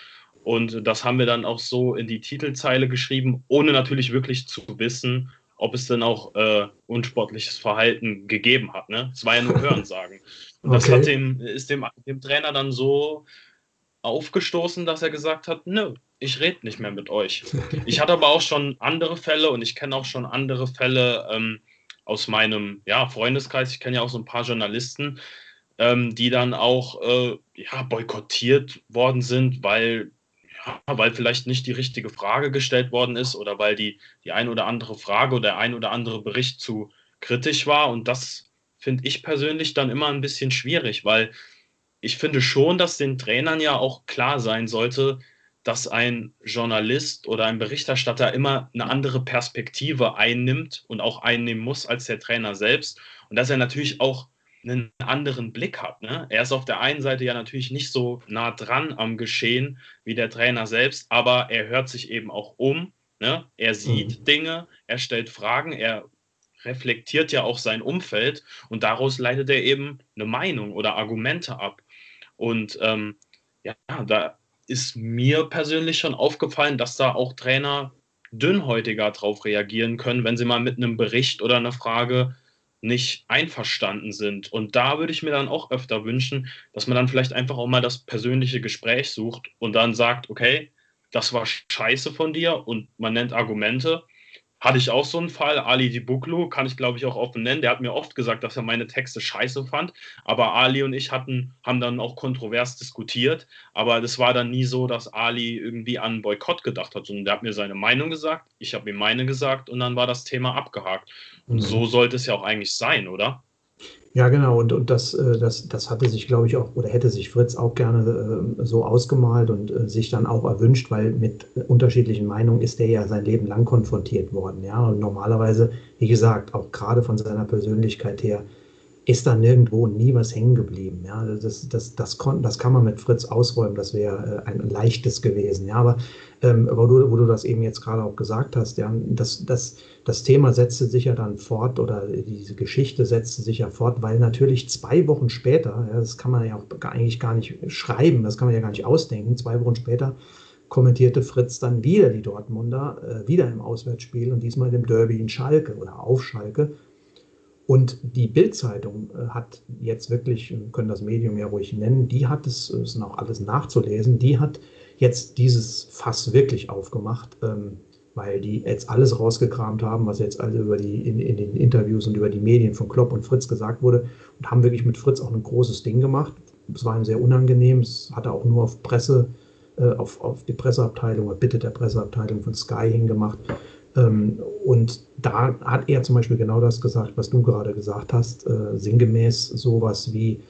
Und das haben wir dann auch so in die Titelzeile geschrieben, ohne natürlich wirklich zu wissen, ob es denn auch äh, unsportliches Verhalten gegeben hat. Ne? Es war ja nur Hörensagen. Und okay. das hat dem, ist dem, dem Trainer dann so aufgestoßen, dass er gesagt hat, nö, ich rede nicht mehr mit euch. Ich hatte aber auch schon andere Fälle und ich kenne auch schon andere Fälle ähm, aus meinem ja, Freundeskreis. Ich kenne ja auch so ein paar Journalisten, ähm, die dann auch äh, ja, boykottiert worden sind, weil, ja, weil vielleicht nicht die richtige Frage gestellt worden ist oder weil die, die ein oder andere Frage oder der ein oder andere Bericht zu kritisch war. Und das finde ich persönlich dann immer ein bisschen schwierig, weil ich finde schon, dass den Trainern ja auch klar sein sollte, dass ein Journalist oder ein Berichterstatter immer eine andere Perspektive einnimmt und auch einnehmen muss als der Trainer selbst und dass er natürlich auch einen anderen Blick hat. Ne? Er ist auf der einen Seite ja natürlich nicht so nah dran am Geschehen wie der Trainer selbst, aber er hört sich eben auch um. Ne? Er sieht mhm. Dinge, er stellt Fragen, er reflektiert ja auch sein Umfeld und daraus leitet er eben eine Meinung oder Argumente ab. Und ähm, ja, da ist mir persönlich schon aufgefallen, dass da auch Trainer dünnhäutiger darauf reagieren können, wenn sie mal mit einem Bericht oder einer Frage nicht einverstanden sind. Und da würde ich mir dann auch öfter wünschen, dass man dann vielleicht einfach auch mal das persönliche Gespräch sucht und dann sagt, okay, das war scheiße von dir und man nennt Argumente hatte ich auch so einen Fall. Ali Dibuklu kann ich, glaube ich, auch offen nennen. Der hat mir oft gesagt, dass er meine Texte scheiße fand. Aber Ali und ich hatten, haben dann auch kontrovers diskutiert. Aber das war dann nie so, dass Ali irgendwie an Boykott gedacht hat, sondern der hat mir seine Meinung gesagt, ich habe ihm meine gesagt und dann war das Thema abgehakt. Und mhm. so sollte es ja auch eigentlich sein, oder? Ja, genau. Und, und das, äh, das, das hatte sich, glaube ich, auch, oder hätte sich Fritz auch gerne äh, so ausgemalt und äh, sich dann auch erwünscht, weil mit unterschiedlichen Meinungen ist er ja sein Leben lang konfrontiert worden. Ja, und normalerweise, wie gesagt, auch gerade von seiner Persönlichkeit her, ist da nirgendwo nie was hängen geblieben. Ja, das, das, das, kon, das kann man mit Fritz ausräumen, das wäre ein leichtes gewesen. Ja, aber ähm, wo, du, wo du das eben jetzt gerade auch gesagt hast, ja, das, das, das Thema setzte sich ja dann fort oder diese Geschichte setzte sich ja fort, weil natürlich zwei Wochen später, ja, das kann man ja auch eigentlich gar nicht schreiben, das kann man ja gar nicht ausdenken, zwei Wochen später kommentierte Fritz dann wieder die Dortmunder, äh, wieder im Auswärtsspiel und diesmal im Derby in Schalke oder auf Schalke. Und die Bild-Zeitung äh, hat jetzt wirklich, wir können das Medium ja ruhig nennen, die hat es, ist noch alles nachzulesen, die hat jetzt dieses Fass wirklich aufgemacht. Ähm, weil die jetzt alles rausgekramt haben, was jetzt also über die, in, in, den Interviews und über die Medien von Klopp und Fritz gesagt wurde und haben wirklich mit Fritz auch ein großes Ding gemacht. Es war ihm sehr unangenehm, es hat er auch nur auf Presse, äh, auf, auf die Presseabteilung oder Bitte der Presseabteilung von Sky hingemacht. Ähm, und da hat er zum Beispiel genau das gesagt, was du gerade gesagt hast, äh, sinngemäß sowas wie,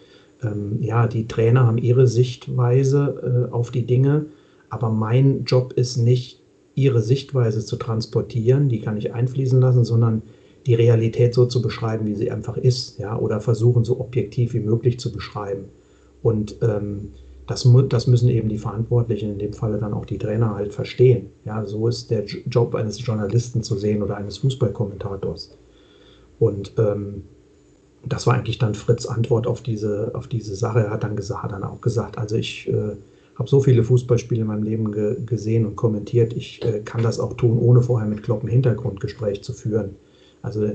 ähm, ja, die Trainer haben ihre Sichtweise äh, auf die Dinge, aber mein Job ist nicht, ihre Sichtweise zu transportieren, die kann ich einfließen lassen, sondern die Realität so zu beschreiben, wie sie einfach ist, ja, oder versuchen so objektiv wie möglich zu beschreiben. Und ähm, das, das müssen eben die Verantwortlichen, in dem Falle dann auch die Trainer halt verstehen. Ja, so ist der Job eines Journalisten zu sehen oder eines Fußballkommentators. Und ähm, das war eigentlich dann Fritz Antwort auf diese, auf diese Sache. Er hat dann, gesagt, hat dann auch gesagt, also ich äh, habe so viele Fußballspiele in meinem Leben ge gesehen und kommentiert. Ich äh, kann das auch tun, ohne vorher mit Klopp ein Hintergrundgespräch zu führen. Also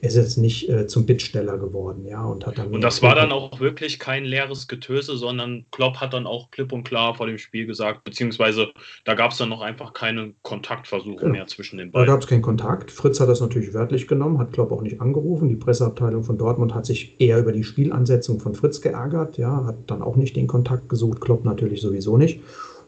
ist jetzt nicht äh, zum Bittsteller geworden, ja, und hat dann. Und das war dann auch wirklich kein leeres Getöse, sondern Klopp hat dann auch klipp und klar vor dem Spiel gesagt, beziehungsweise da gab es dann noch einfach keine Kontaktversuche genau. mehr zwischen den beiden. Da gab es keinen Kontakt. Fritz hat das natürlich wörtlich genommen, hat Klopp auch nicht angerufen. Die Presseabteilung von Dortmund hat sich eher über die Spielansetzung von Fritz geärgert, ja, hat dann auch nicht den Kontakt gesucht, Klopp natürlich sowieso nicht.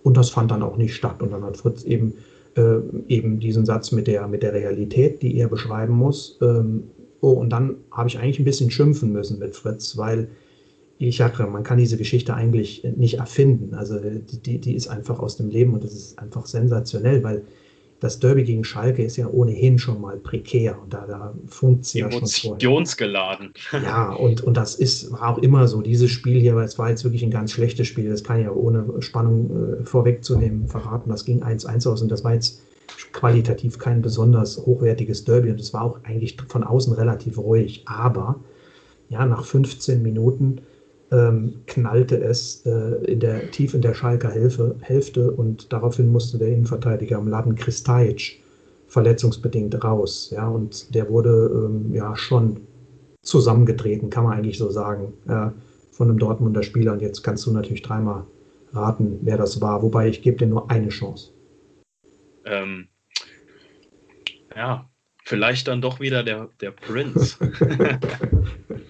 Und das fand dann auch nicht statt. Und dann hat Fritz eben äh, eben diesen Satz mit der, mit der Realität, die er beschreiben muss, ähm, Oh, und dann habe ich eigentlich ein bisschen schimpfen müssen mit Fritz, weil ich sage, man kann diese Geschichte eigentlich nicht erfinden. Also die, die ist einfach aus dem Leben und das ist einfach sensationell, weil das Derby gegen Schalke ist ja ohnehin schon mal prekär und da, da funkt es ja schon Emotionsgeladen. Ja, und, und das ist, war auch immer so, dieses Spiel hier, weil es war jetzt wirklich ein ganz schlechtes Spiel, das kann ich ja ohne Spannung äh, vorwegzunehmen verraten, das ging 1-1 aus und das war jetzt qualitativ kein besonders hochwertiges Derby und es war auch eigentlich von außen relativ ruhig, aber ja, nach 15 Minuten ähm, knallte es äh, in der, tief in der Schalker Hälfte, Hälfte und daraufhin musste der Innenverteidiger am Laden Kristajic verletzungsbedingt raus. Ja, und der wurde ähm, ja schon zusammengetreten, kann man eigentlich so sagen, äh, von einem Dortmunder Spieler. Und jetzt kannst du natürlich dreimal raten, wer das war. Wobei ich gebe dir nur eine Chance. Ähm, ja, vielleicht dann doch wieder der, der Prinz.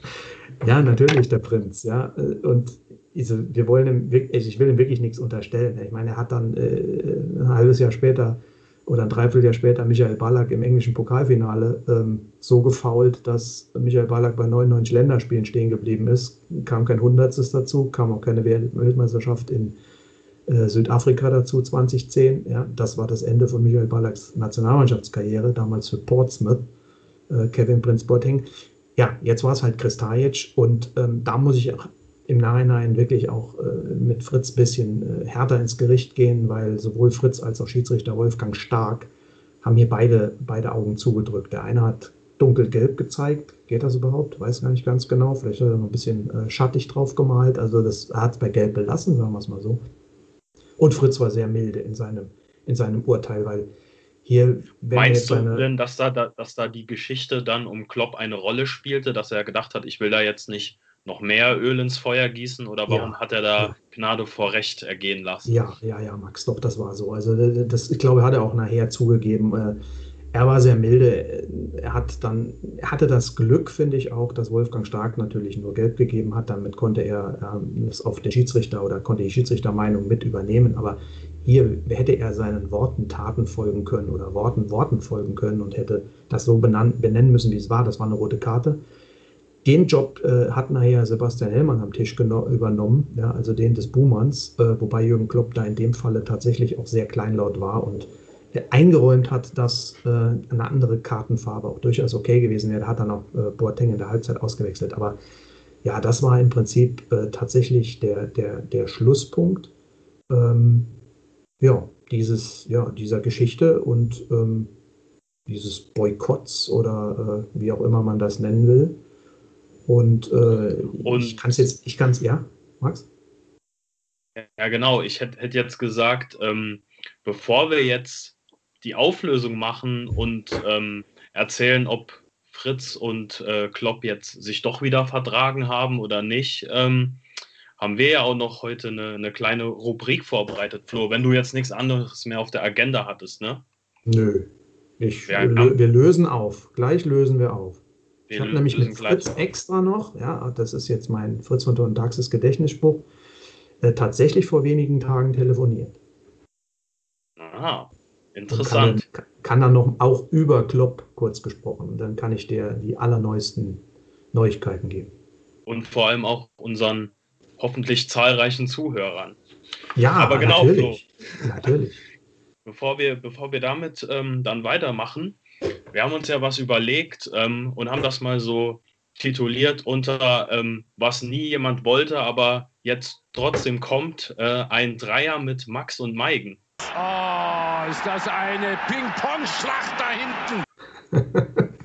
Ja, natürlich, der Prinz, ja. Und also, wir wollen ihm, also ich will ihm wirklich nichts unterstellen. Ich meine, er hat dann äh, ein halbes Jahr später oder ein Dreivierteljahr später Michael Ballack im englischen Pokalfinale ähm, so gefault, dass Michael Ballack bei 99 Länderspielen stehen geblieben ist. Kam kein Hundertstes dazu, kam auch keine Weltmeisterschaft in äh, Südafrika dazu 2010. Ja, das war das Ende von Michael Ballacks Nationalmannschaftskarriere, damals für Portsmouth, äh, Kevin Prince Boateng ja, jetzt war es halt Kristajic und ähm, da muss ich auch im Nachhinein wirklich auch äh, mit Fritz ein bisschen äh, härter ins Gericht gehen, weil sowohl Fritz als auch Schiedsrichter Wolfgang Stark haben hier beide, beide Augen zugedrückt. Der eine hat dunkelgelb gezeigt. Geht das überhaupt? Weiß gar nicht ganz genau. Vielleicht hat er noch ein bisschen äh, schattig drauf gemalt. Also das hat es bei Gelb belassen, sagen wir es mal so. Und Fritz war sehr milde in seinem, in seinem Urteil, weil hier Meinst du denn, dass da, dass da die Geschichte dann um Klopp eine Rolle spielte, dass er gedacht hat, ich will da jetzt nicht noch mehr Öl ins Feuer gießen oder warum ja, hat er da ja. Gnade vor Recht ergehen lassen? Ja, ja, ja, Max, doch, das war so. Also das, ich glaube, hat er auch nachher zugegeben. Äh, er war sehr milde. Er hat dann, er hatte das Glück, finde ich auch, dass Wolfgang Stark natürlich nur Geld gegeben hat. Damit konnte er es auf den Schiedsrichter oder konnte die Schiedsrichtermeinung mit übernehmen. Aber hier hätte er seinen Worten Taten folgen können oder Worten Worten folgen können und hätte das so benannt, benennen müssen, wie es war. Das war eine rote Karte. Den Job äh, hat nachher Sebastian Hellmann am Tisch übernommen, ja, also den des Buhmanns, äh, wobei Jürgen Klopp da in dem Falle tatsächlich auch sehr kleinlaut war und eingeräumt hat, dass äh, eine andere Kartenfarbe auch durchaus okay gewesen wäre. Er hat dann auch äh, Boateng in der Halbzeit ausgewechselt. Aber ja, das war im Prinzip äh, tatsächlich der, der, der Schlusspunkt. Ähm, ja, dieses, ja, dieser Geschichte und ähm, dieses Boykotts oder äh, wie auch immer man das nennen will. Und, äh, und ich kann es jetzt, ich kann es, ja, Max? Ja, genau. Ich hätte hätt jetzt gesagt, ähm, bevor wir jetzt die Auflösung machen und ähm, erzählen, ob Fritz und äh, Klopp jetzt sich doch wieder vertragen haben oder nicht, ähm, haben wir ja auch noch heute eine, eine kleine Rubrik vorbereitet, Flo, wenn du jetzt nichts anderes mehr auf der Agenda hattest, ne? Nö. Ich, wir, wir lösen auf. Gleich lösen wir auf. Wir ich habe nämlich mit Fritz auf. extra noch, ja, das ist jetzt mein Fritz von Ton Taxis Gedächtnisspruch, äh, tatsächlich vor wenigen Tagen telefoniert. Aha, interessant. Kann, kann, dann noch auch über Klopp kurz gesprochen. Und dann kann ich dir die allerneuesten Neuigkeiten geben. Und vor allem auch unseren hoffentlich zahlreichen Zuhörern. Ja, aber genau, natürlich. Flo, natürlich. Bevor wir, bevor wir damit ähm, dann weitermachen, wir haben uns ja was überlegt ähm, und haben das mal so tituliert unter ähm, was nie jemand wollte, aber jetzt trotzdem kommt, äh, ein Dreier mit Max und Meigen. Oh, ist das eine Ping-Pong-Schlacht da hinten?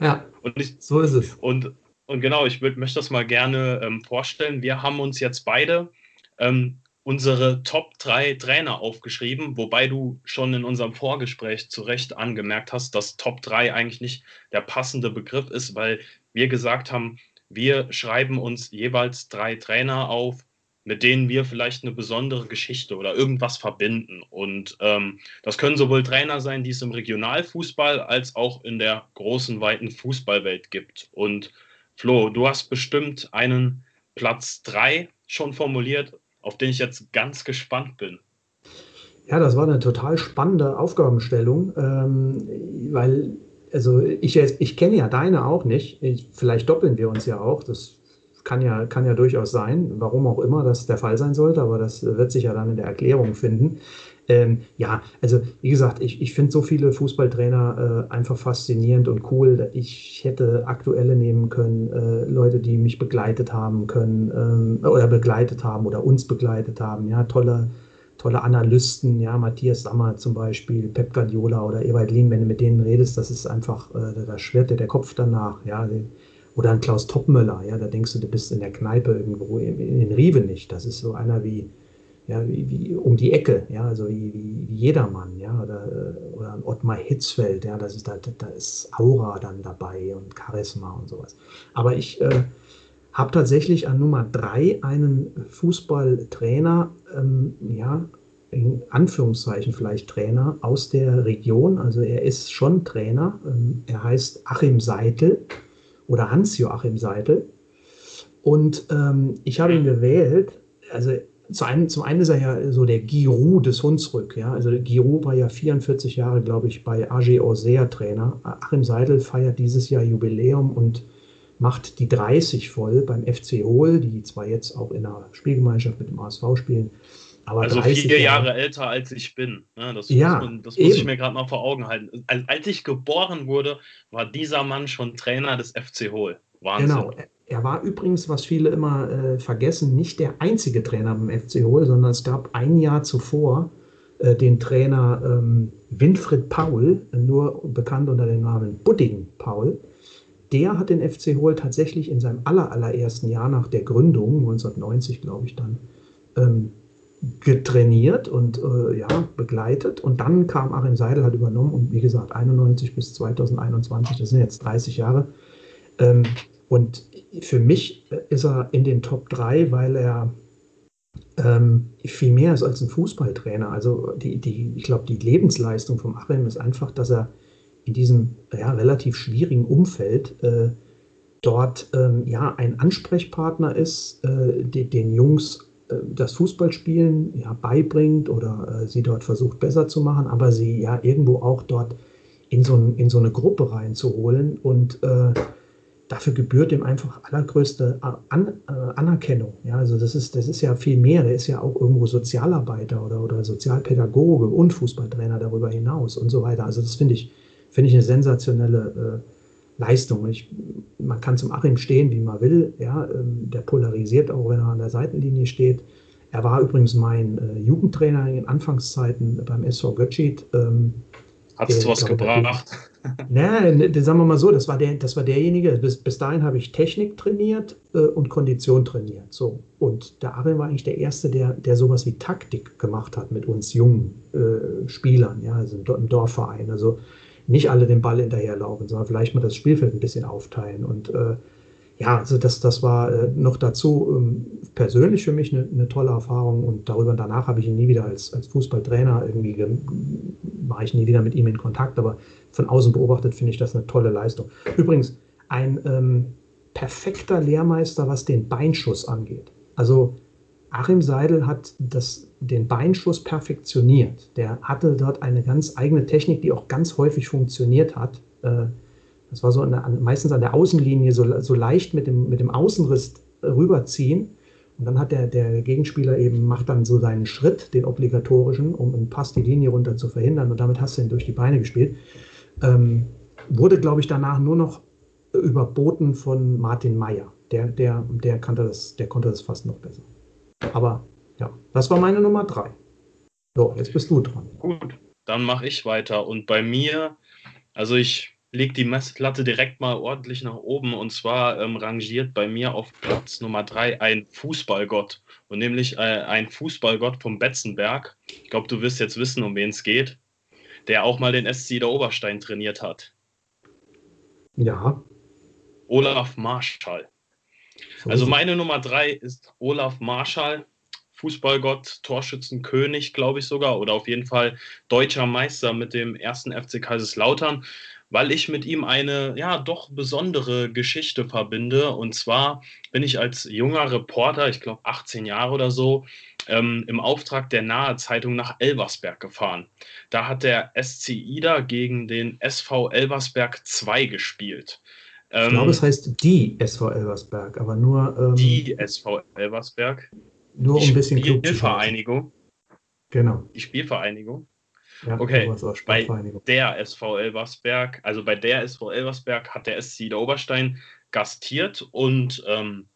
ja, und ich, so ist es. Und und genau, ich würd, möchte das mal gerne ähm, vorstellen. Wir haben uns jetzt beide ähm, unsere Top 3 Trainer aufgeschrieben, wobei du schon in unserem Vorgespräch zu Recht angemerkt hast, dass Top 3 eigentlich nicht der passende Begriff ist, weil wir gesagt haben, wir schreiben uns jeweils drei Trainer auf, mit denen wir vielleicht eine besondere Geschichte oder irgendwas verbinden. Und ähm, das können sowohl Trainer sein, die es im Regionalfußball als auch in der großen, weiten Fußballwelt gibt. Und Flo, du hast bestimmt einen Platz 3 schon formuliert, auf den ich jetzt ganz gespannt bin. Ja, das war eine total spannende Aufgabenstellung, ähm, weil, also ich, ich kenne ja deine auch nicht. Ich, vielleicht doppeln wir uns ja auch. Das kann ja, kann ja durchaus sein, warum auch immer das der Fall sein sollte, aber das wird sich ja dann in der Erklärung finden. Ähm, ja, also wie gesagt, ich, ich finde so viele Fußballtrainer äh, einfach faszinierend und cool. Ich hätte aktuelle nehmen können, äh, Leute, die mich begleitet haben können ähm, oder begleitet haben oder uns begleitet haben. Ja, tolle, tolle Analysten, ja, Matthias Sammer zum Beispiel, Pep Guardiola oder Ewald Lien, wenn du mit denen redest, das ist einfach, äh, da schwirrt dir der Kopf danach, ja. Oder ein Klaus Toppmöller, ja, da denkst du, du bist in der Kneipe irgendwo in, in Rive nicht. Das ist so einer wie, ja, wie, wie um die Ecke, ja, also wie, wie, wie jedermann, ja, oder, oder ein Ottmar Hitzfeld, ja, das ist da, da ist Aura dann dabei und Charisma und sowas. Aber ich äh, habe tatsächlich an Nummer drei einen Fußballtrainer, ähm, ja, in Anführungszeichen vielleicht Trainer aus der Region. Also er ist schon Trainer. Ähm, er heißt Achim Seitel oder Hans-Joachim Seitel. Und ähm, ich habe ihn gewählt. Also zu einem, zum einen ist er ja so der Giroud des Hunsrück. Ja? Also Giroud war ja 44 Jahre, glaube ich, bei AG Orsea Trainer. Achim Seidel feiert dieses Jahr Jubiläum und macht die 30 voll beim FC Hohl, die zwar jetzt auch in der Spielgemeinschaft mit dem ASV spielen. Aber also vier Jahre, Jahre älter als ich bin. Ne? Das, ja, muss, man, das muss ich mir gerade mal vor Augen halten. Als, ich geboren wurde, war dieser Mann schon Trainer des FC Hohl. Wahnsinn. Genau. Er war übrigens, was viele immer äh, vergessen, nicht der einzige Trainer beim FC Hohl, sondern es gab ein Jahr zuvor äh, den Trainer ähm, Winfried Paul, nur bekannt unter dem Namen Budding Paul der hat den FC Hohl tatsächlich in seinem aller, allerersten Jahr nach der Gründung, 1990 glaube ich dann, ähm, getrainiert und äh, ja, begleitet. Und dann kam Achim Seidel, hat übernommen und wie gesagt, 91 bis 2021, das sind jetzt 30 Jahre. Ähm, und für mich ist er in den Top 3, weil er ähm, viel mehr ist als ein Fußballtrainer. Also die, die, ich glaube, die Lebensleistung vom Achim ist einfach, dass er in diesem ja, relativ schwierigen Umfeld äh, dort ähm, ja ein Ansprechpartner ist, äh, die, den Jungs äh, das Fußballspielen ja, beibringt oder äh, sie dort versucht besser zu machen, aber sie ja irgendwo auch dort in so, ein, in so eine Gruppe reinzuholen und äh, dafür gebührt ihm einfach allergrößte An äh, Anerkennung. Ja, also das ist, das ist ja viel mehr. Der ist ja auch irgendwo Sozialarbeiter oder, oder Sozialpädagoge und Fußballtrainer darüber hinaus und so weiter. Also das finde ich, finde ich eine sensationelle äh, Leistung. Ich, man kann zum Achim stehen, wie man will. Ja, ähm, der polarisiert auch, wenn er an der Seitenlinie steht. Er war übrigens mein äh, Jugendtrainer in Anfangszeiten beim SV Götschid. Ähm, Hat es was gebracht? Nein, ne, sagen wir mal so, das war, der, das war derjenige, bis, bis dahin habe ich Technik trainiert äh, und Kondition trainiert. So. Und der Achim war eigentlich der Erste, der, der sowas wie Taktik gemacht hat mit uns jungen äh, Spielern, ja, also im Dorfverein. Also nicht alle den Ball hinterherlaufen, sondern vielleicht mal das Spielfeld ein bisschen aufteilen. Und äh, ja, also das, das war äh, noch dazu ähm, persönlich für mich eine, eine, tolle Erfahrung und darüber danach habe ich ihn nie wieder als, als Fußballtrainer irgendwie, war ich nie wieder mit ihm in Kontakt, aber von außen beobachtet finde ich das eine tolle Leistung. Übrigens, ein ähm, perfekter Lehrmeister, was den Beinschuss angeht. Also Achim Seidel hat das, den Beinschuss perfektioniert. Der hatte dort eine ganz eigene Technik, die auch ganz häufig funktioniert hat. Äh, das war so der, meistens an der Außenlinie so, so leicht mit dem, mit dem Außenriss rüberziehen. Und dann hat der, der Gegenspieler eben, macht dann so seinen Schritt, den obligatorischen, um einen Pass die Linie runter zu verhindern. Und damit hast du ihn durch die Beine gespielt. Ähm, wurde, glaube ich, danach nur noch überboten von Martin Meyer. Der, der, der, kannte das, der konnte das fast noch besser. Aber ja, das war meine Nummer drei. So, jetzt bist du dran. Gut, dann mache ich weiter. Und bei mir, also ich lege die Messlatte direkt mal ordentlich nach oben. Und zwar ähm, rangiert bei mir auf Platz Nummer drei ein Fußballgott. Und nämlich äh, ein Fußballgott vom Betzenberg. Ich glaube, du wirst jetzt wissen, um wen es geht. Der auch mal den SC der Oberstein trainiert hat. Ja. Olaf Marschall. Also meine Nummer drei ist Olaf Marschall, Fußballgott, Torschützenkönig, glaube ich sogar, oder auf jeden Fall deutscher Meister mit dem ersten FC Kaiserslautern, weil ich mit ihm eine ja doch besondere Geschichte verbinde. Und zwar bin ich als junger Reporter, ich glaube 18 Jahre oder so, ähm, im Auftrag der Nahe Zeitung nach Elversberg gefahren. Da hat der SC Ida gegen den SV Elversberg 2 gespielt. Ähm, ich glaube, es heißt die SV Elversberg, aber nur. Ähm, die SV Elversberg. Nur um ein bisschen Club Spielvereinigung. Genau. Die Spielvereinigung. Ja, okay, bei der SV Elversberg, also bei der SV Elversberg hat der SC der Oberstein gastiert und ähm,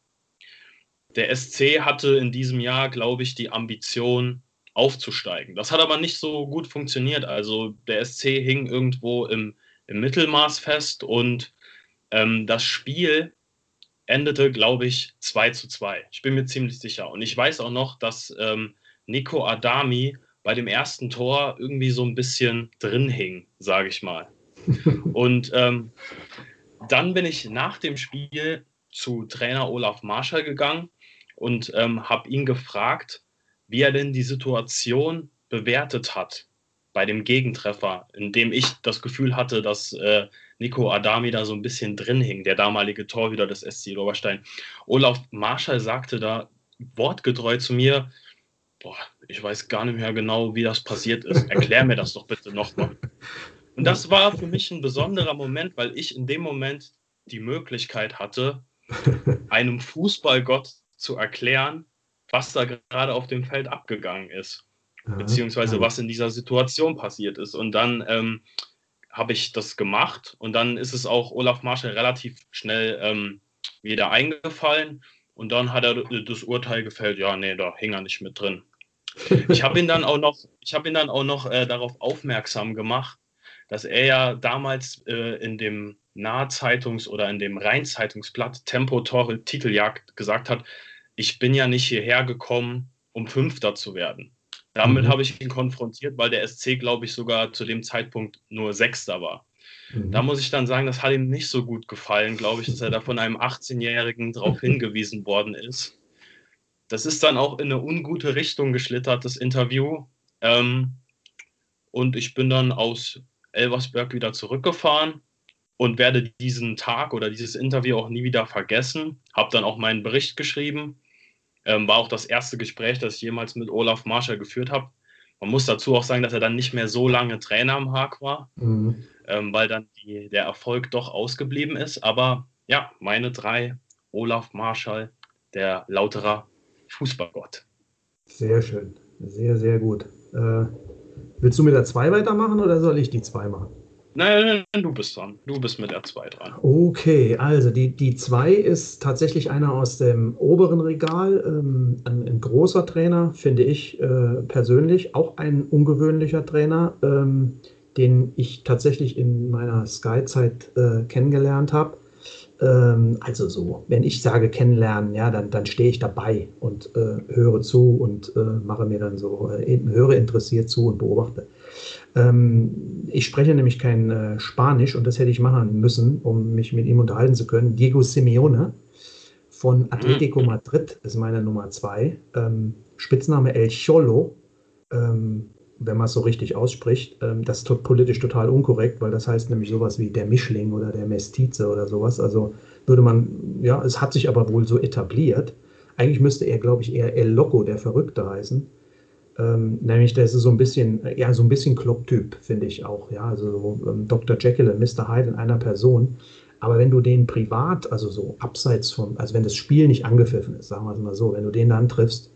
der SC hatte in diesem Jahr, glaube ich, die Ambition aufzusteigen. Das hat aber nicht so gut funktioniert. Also der SC hing irgendwo im, im Mittelmaß fest und ähm, das Spiel endete, glaube ich, 2 zu 2. Ich bin mir ziemlich sicher. Und ich weiß auch noch, dass ähm, Nico Adami bei dem ersten Tor irgendwie so ein bisschen drin hing, sage ich mal. Und ähm, dann bin ich nach dem Spiel zu Trainer Olaf Marschall gegangen und ähm, habe ihn gefragt, wie er denn die Situation bewertet hat bei dem Gegentreffer, in dem ich das Gefühl hatte, dass äh, Nico Adami da so ein bisschen drin hing, der damalige Torhüter des SC Oberstein. Olaf Marschall sagte da wortgetreu zu mir, boah, ich weiß gar nicht mehr genau, wie das passiert ist. Erklär mir das doch bitte nochmal. Und das war für mich ein besonderer Moment, weil ich in dem Moment die Möglichkeit hatte, einem Fußballgott zu erklären, was da gerade auf dem Feld abgegangen ist, beziehungsweise was in dieser Situation passiert ist. Und dann ähm, habe ich das gemacht und dann ist es auch Olaf Marschall relativ schnell ähm, wieder eingefallen und dann hat er das Urteil gefällt, ja, nee, da hing er nicht mit drin. Ich habe ihn dann auch noch, ich ihn dann auch noch äh, darauf aufmerksam gemacht, dass er ja damals äh, in dem Nahzeitungs- oder in dem Rheinzeitungsblatt Tempo Tore Titeljagd gesagt hat, ich bin ja nicht hierher gekommen, um Fünfter zu werden. Damit mhm. habe ich ihn konfrontiert, weil der SC, glaube ich, sogar zu dem Zeitpunkt nur Sechster war. Mhm. Da muss ich dann sagen, das hat ihm nicht so gut gefallen, glaube ich, dass er da von einem 18-Jährigen darauf hingewiesen worden ist. Das ist dann auch in eine ungute Richtung geschlittert, das Interview. Ähm, und ich bin dann aus Elversberg wieder zurückgefahren und werde diesen Tag oder dieses Interview auch nie wieder vergessen. Habe dann auch meinen Bericht geschrieben. Ähm, war auch das erste Gespräch, das ich jemals mit Olaf Marschall geführt habe. Man muss dazu auch sagen, dass er dann nicht mehr so lange Trainer am Haag war, mhm. ähm, weil dann die, der Erfolg doch ausgeblieben ist. Aber ja, meine drei, Olaf Marschall, der Lauterer Fußballgott. Sehr schön, sehr, sehr gut. Äh, willst du mit der 2 weitermachen oder soll ich die 2 machen? Nein, du bist dran. Du bist mit der 2 dran. Okay, also die, die 2 ist tatsächlich einer aus dem oberen Regal. Ähm, ein, ein, großer Trainer, finde ich äh, persönlich. Auch ein ungewöhnlicher Trainer, ähm, den ich tatsächlich in meiner Sky-Zeit äh, kennengelernt habe. Ähm, also so, wenn ich sage kennenlernen, ja, dann, dann stehe ich dabei und äh, höre zu und äh, mache mir dann so, äh, höre interessiert zu und beobachte. Ähm, ich spreche nämlich kein äh, Spanisch und das hätte ich machen müssen, um mich mit ihm unterhalten zu können. Diego Simeone von Atletico mhm. Madrid ist meine Nummer zwei. Ähm, Spitzname El Cholo, ähm, wenn man es so richtig ausspricht. Ähm, das ist politisch total unkorrekt, weil das heißt nämlich sowas wie der Mischling oder der Mestize oder sowas. Also würde man, ja, es hat sich aber wohl so etabliert. Eigentlich müsste er, glaube ich, eher El Loco, der Verrückte heißen. Ähm, nämlich, der ist so ein bisschen, ja, so ein bisschen Klopp-Typ, finde ich auch. Ja, also ähm, Dr. Jekyll und Mr. Hyde in einer Person. Aber wenn du den privat, also so abseits von, also wenn das Spiel nicht angepfiffen ist, sagen wir es mal so, wenn du den dann triffst,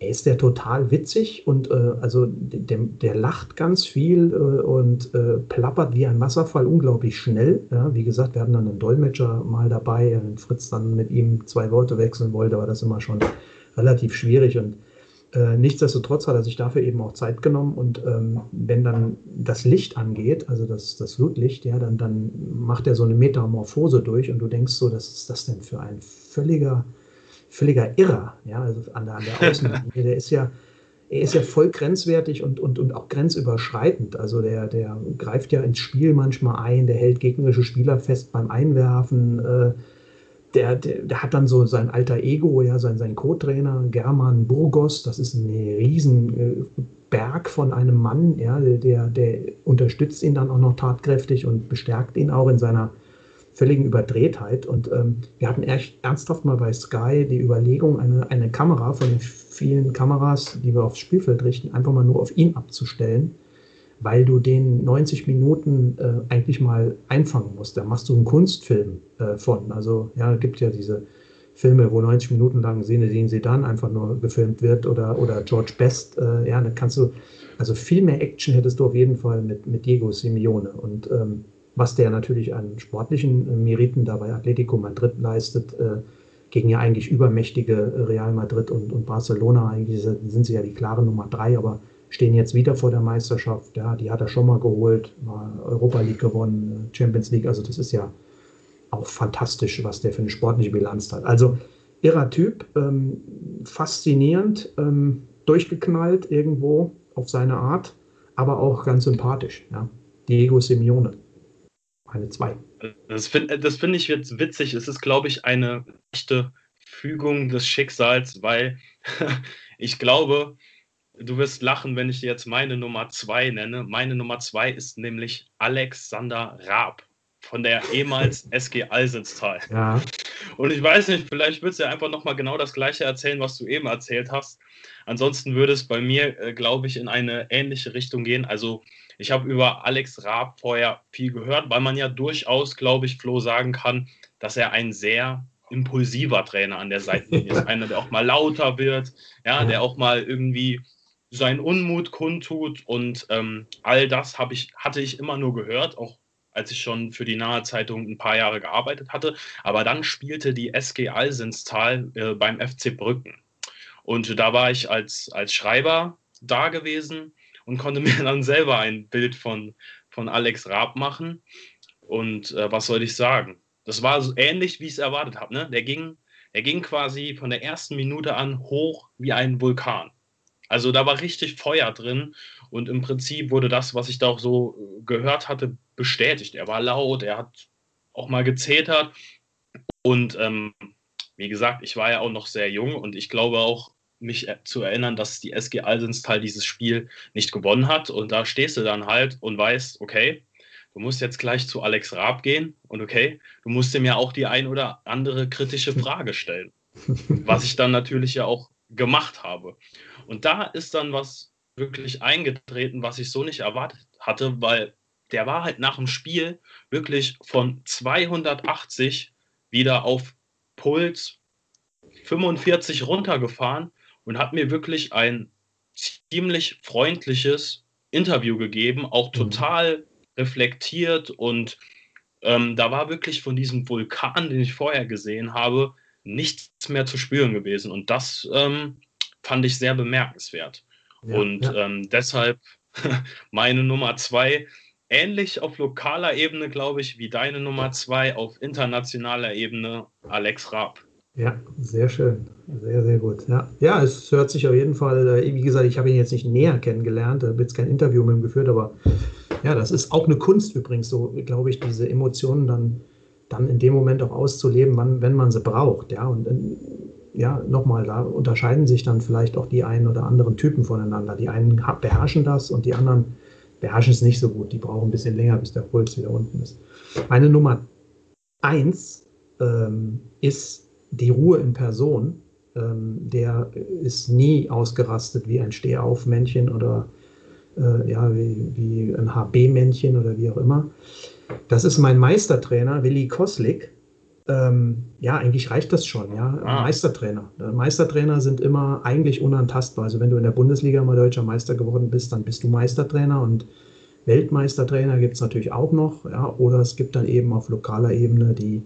ist der total witzig und äh, also der, der, lacht ganz viel äh, und äh, plappert wie ein Wasserfall unglaublich schnell. Ja, wie gesagt, wir hatten dann einen Dolmetscher mal dabei, wenn Fritz dann mit ihm zwei Worte wechseln wollte, war das immer schon relativ schwierig und äh, nichtsdestotrotz hat er sich dafür eben auch Zeit genommen und ähm, wenn dann das Licht angeht, also das, das Flutlicht, ja, dann, dann macht er so eine Metamorphose durch und du denkst so, was ist das denn für ein völliger, völliger Irrer, ja, also an der, an der Außenlinie, der ist ja, er ist ja voll grenzwertig und, und, und auch grenzüberschreitend. Also der, der greift ja ins Spiel manchmal ein, der hält gegnerische Spieler fest beim Einwerfen, äh, der, der, hat dann so sein alter Ego, ja, sein, sein Co-Trainer German Burgos, das ist ein Riesenberg äh, von einem Mann, ja, der, der unterstützt ihn dann auch noch tatkräftig und bestärkt ihn auch in seiner völligen Überdrehtheit. Und ähm, wir hatten echt ernsthaft mal bei Sky die Überlegung, eine, eine Kamera von den vielen Kameras, die wir aufs Spielfeld richten, einfach mal nur auf ihn abzustellen weil du den 90 Minuten äh, eigentlich mal einfangen musst. Da machst du einen Kunstfilm äh, von. Also ja, es gibt ja diese Filme, wo 90 Minuten lang Sehen Sie dann einfach nur gefilmt wird oder, oder George Best. Äh, ja, da kannst du, also viel mehr Action hättest du auf jeden Fall mit, mit Diego Simeone. Und ähm, was der natürlich an sportlichen äh, Meriten da bei Atletico Madrid leistet, äh, gegen ja eigentlich übermächtige Real Madrid und, und Barcelona, eigentlich sind sie ja die klare Nummer drei, aber stehen jetzt wieder vor der Meisterschaft. Ja, die hat er schon mal geholt, Europa League gewonnen, Champions League. Also das ist ja auch fantastisch, was der für eine sportliche Bilanz hat. Also irrer Typ, ähm, faszinierend, ähm, durchgeknallt irgendwo auf seine Art, aber auch ganz sympathisch. Ja. Diego Simeone, eine zwei. Das finde das find ich jetzt witzig. Es ist, glaube ich, eine echte Fügung des Schicksals, weil ich glaube, Du wirst lachen, wenn ich dir jetzt meine Nummer zwei nenne. Meine Nummer zwei ist nämlich Alexander Raab von der ehemals SG Alsenstal. Ja. Und ich weiß nicht, vielleicht würdest du einfach nochmal genau das Gleiche erzählen, was du eben erzählt hast. Ansonsten würde es bei mir, äh, glaube ich, in eine ähnliche Richtung gehen. Also ich habe über Alex Raab vorher viel gehört, weil man ja durchaus, glaube ich, Flo sagen kann, dass er ein sehr impulsiver Trainer an der Seitenlinie ist. Einer, der auch mal lauter wird, ja, der auch mal irgendwie seinen Unmut kundtut und ähm, all das ich, hatte ich immer nur gehört, auch als ich schon für die Nahe Zeitung ein paar Jahre gearbeitet hatte. Aber dann spielte die SG Alsenstal äh, beim FC Brücken. Und da war ich als, als Schreiber da gewesen und konnte mir dann selber ein Bild von, von Alex Raab machen. Und äh, was soll ich sagen? Das war so ähnlich, wie ich es erwartet habe. Ne? Der, ging, der ging quasi von der ersten Minute an hoch wie ein Vulkan. Also da war richtig Feuer drin und im Prinzip wurde das, was ich da auch so äh, gehört hatte, bestätigt. Er war laut, er hat auch mal gezetert und ähm, wie gesagt, ich war ja auch noch sehr jung und ich glaube auch, mich äh, zu erinnern, dass die SG Alsenstal dieses Spiel nicht gewonnen hat und da stehst du dann halt und weißt, okay, du musst jetzt gleich zu Alex Raab gehen und okay, du musst ihm ja auch die ein oder andere kritische Frage stellen. Was ich dann natürlich ja auch gemacht habe. Und da ist dann was wirklich eingetreten, was ich so nicht erwartet hatte, weil der war halt nach dem Spiel wirklich von 280 wieder auf Puls 45 runtergefahren und hat mir wirklich ein ziemlich freundliches Interview gegeben, auch mhm. total reflektiert und ähm, da war wirklich von diesem Vulkan, den ich vorher gesehen habe, nichts mehr zu spüren gewesen und das ähm, fand ich sehr bemerkenswert. Ja, und ja. Ähm, deshalb meine Nummer zwei, ähnlich auf lokaler Ebene, glaube ich, wie deine Nummer zwei auf internationaler Ebene, Alex Raab. Ja, sehr schön. Sehr, sehr gut. Ja, ja es hört sich auf jeden Fall, äh, wie gesagt, ich habe ihn jetzt nicht näher kennengelernt, habe jetzt kein Interview mit ihm geführt, aber ja, das ist auch eine Kunst übrigens, so glaube ich, diese Emotionen dann, dann in dem Moment auch auszuleben, wann, wenn man sie braucht. Ja, und ja, nochmal, da unterscheiden sich dann vielleicht auch die einen oder anderen Typen voneinander. Die einen beherrschen das und die anderen beherrschen es nicht so gut. Die brauchen ein bisschen länger, bis der Puls wieder unten ist. Meine Nummer eins ähm, ist die Ruhe in Person. Ähm, der ist nie ausgerastet wie ein Stehaufmännchen oder äh, ja, wie, wie ein HB-Männchen oder wie auch immer. Das ist mein Meistertrainer, Willi Koslik ähm, ja, eigentlich reicht das schon, ja. Ah. Meistertrainer. Meistertrainer sind immer eigentlich unantastbar. Also wenn du in der Bundesliga mal deutscher Meister geworden bist, dann bist du Meistertrainer und Weltmeistertrainer gibt es natürlich auch noch, ja, oder es gibt dann eben auf lokaler Ebene die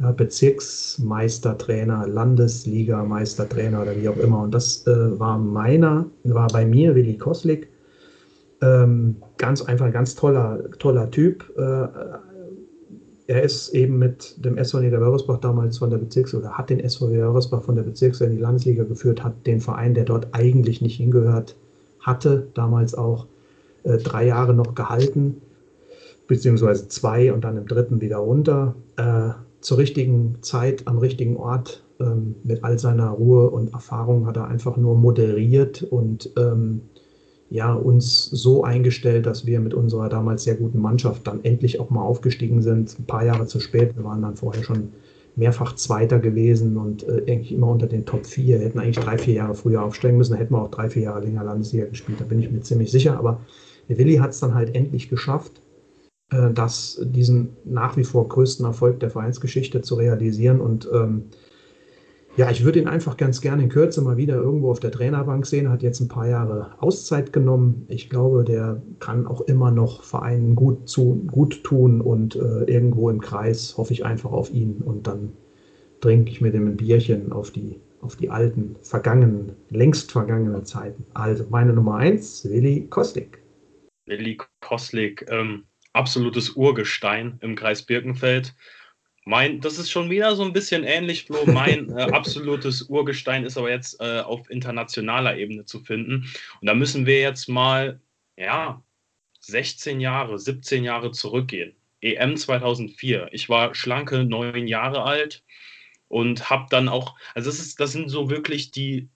ja, Bezirksmeistertrainer, Landesliga-Meistertrainer oder wie auch immer. Und das äh, war meiner, war bei mir Willi Koslik. Ähm, ganz einfach, ganz toller, toller Typ. Äh, er ist eben mit dem SV Niederwörresbach damals von der Bezirks- oder hat den SV Niederwörresbach von der Bezirks- in die Landesliga geführt, hat den Verein, der dort eigentlich nicht hingehört hatte, damals auch äh, drei Jahre noch gehalten, beziehungsweise zwei und dann im dritten wieder runter. Äh, zur richtigen Zeit am richtigen Ort ähm, mit all seiner Ruhe und Erfahrung hat er einfach nur moderiert und ähm, ja, uns so eingestellt, dass wir mit unserer damals sehr guten Mannschaft dann endlich auch mal aufgestiegen sind. Ein paar Jahre zu spät. Wir waren dann vorher schon mehrfach Zweiter gewesen und äh, eigentlich immer unter den Top 4. Hätten eigentlich drei, vier Jahre früher aufsteigen müssen. Hätten wir auch drei, vier Jahre länger Landesliga gespielt. Da bin ich mir ziemlich sicher. Aber Der Willi hat es dann halt endlich geschafft, äh, das, diesen nach wie vor größten Erfolg der Vereinsgeschichte zu realisieren. Und ähm, ja, ich würde ihn einfach ganz gerne in Kürze mal wieder irgendwo auf der Trainerbank sehen. Hat jetzt ein paar Jahre Auszeit genommen. Ich glaube, der kann auch immer noch Vereinen gut, zu, gut tun und äh, irgendwo im Kreis hoffe ich einfach auf ihn und dann trinke ich mit ihm ein Bierchen auf die, auf die alten, vergangenen, längst vergangenen Zeiten. Also meine Nummer eins, Willi Koslik. Willi Koslik, ähm, absolutes Urgestein im Kreis Birkenfeld. Mein, das ist schon wieder so ein bisschen ähnlich, Flo. Mein äh, absolutes Urgestein ist aber jetzt äh, auf internationaler Ebene zu finden. Und da müssen wir jetzt mal, ja, 16 Jahre, 17 Jahre zurückgehen. EM 2004. Ich war schlanke neun Jahre alt und habe dann auch, also das, ist, das sind so wirklich die,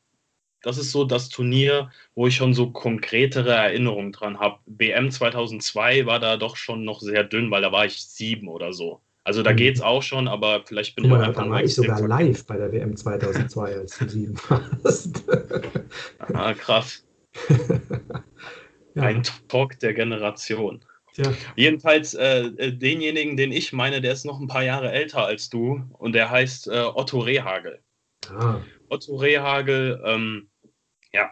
das ist so das Turnier, wo ich schon so konkretere Erinnerungen dran habe. WM 2002 war da doch schon noch sehr dünn, weil da war ich sieben oder so. Also da mhm. geht es auch schon, aber vielleicht bin Guck ich einfach Da war ich sogar live bei der WM 2002, als du sieben warst. ah, krass. ja. Ein Talk der Generation. Tja. Jedenfalls äh, äh, denjenigen, den ich meine, der ist noch ein paar Jahre älter als du und der heißt äh, Otto Rehagel. Ah. Otto Rehagel, ähm, ja,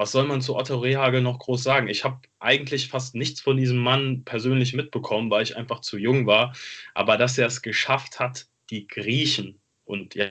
was soll man zu Otto Rehagel noch groß sagen? Ich habe eigentlich fast nichts von diesem Mann persönlich mitbekommen, weil ich einfach zu jung war. Aber dass er es geschafft hat, die Griechen und ja,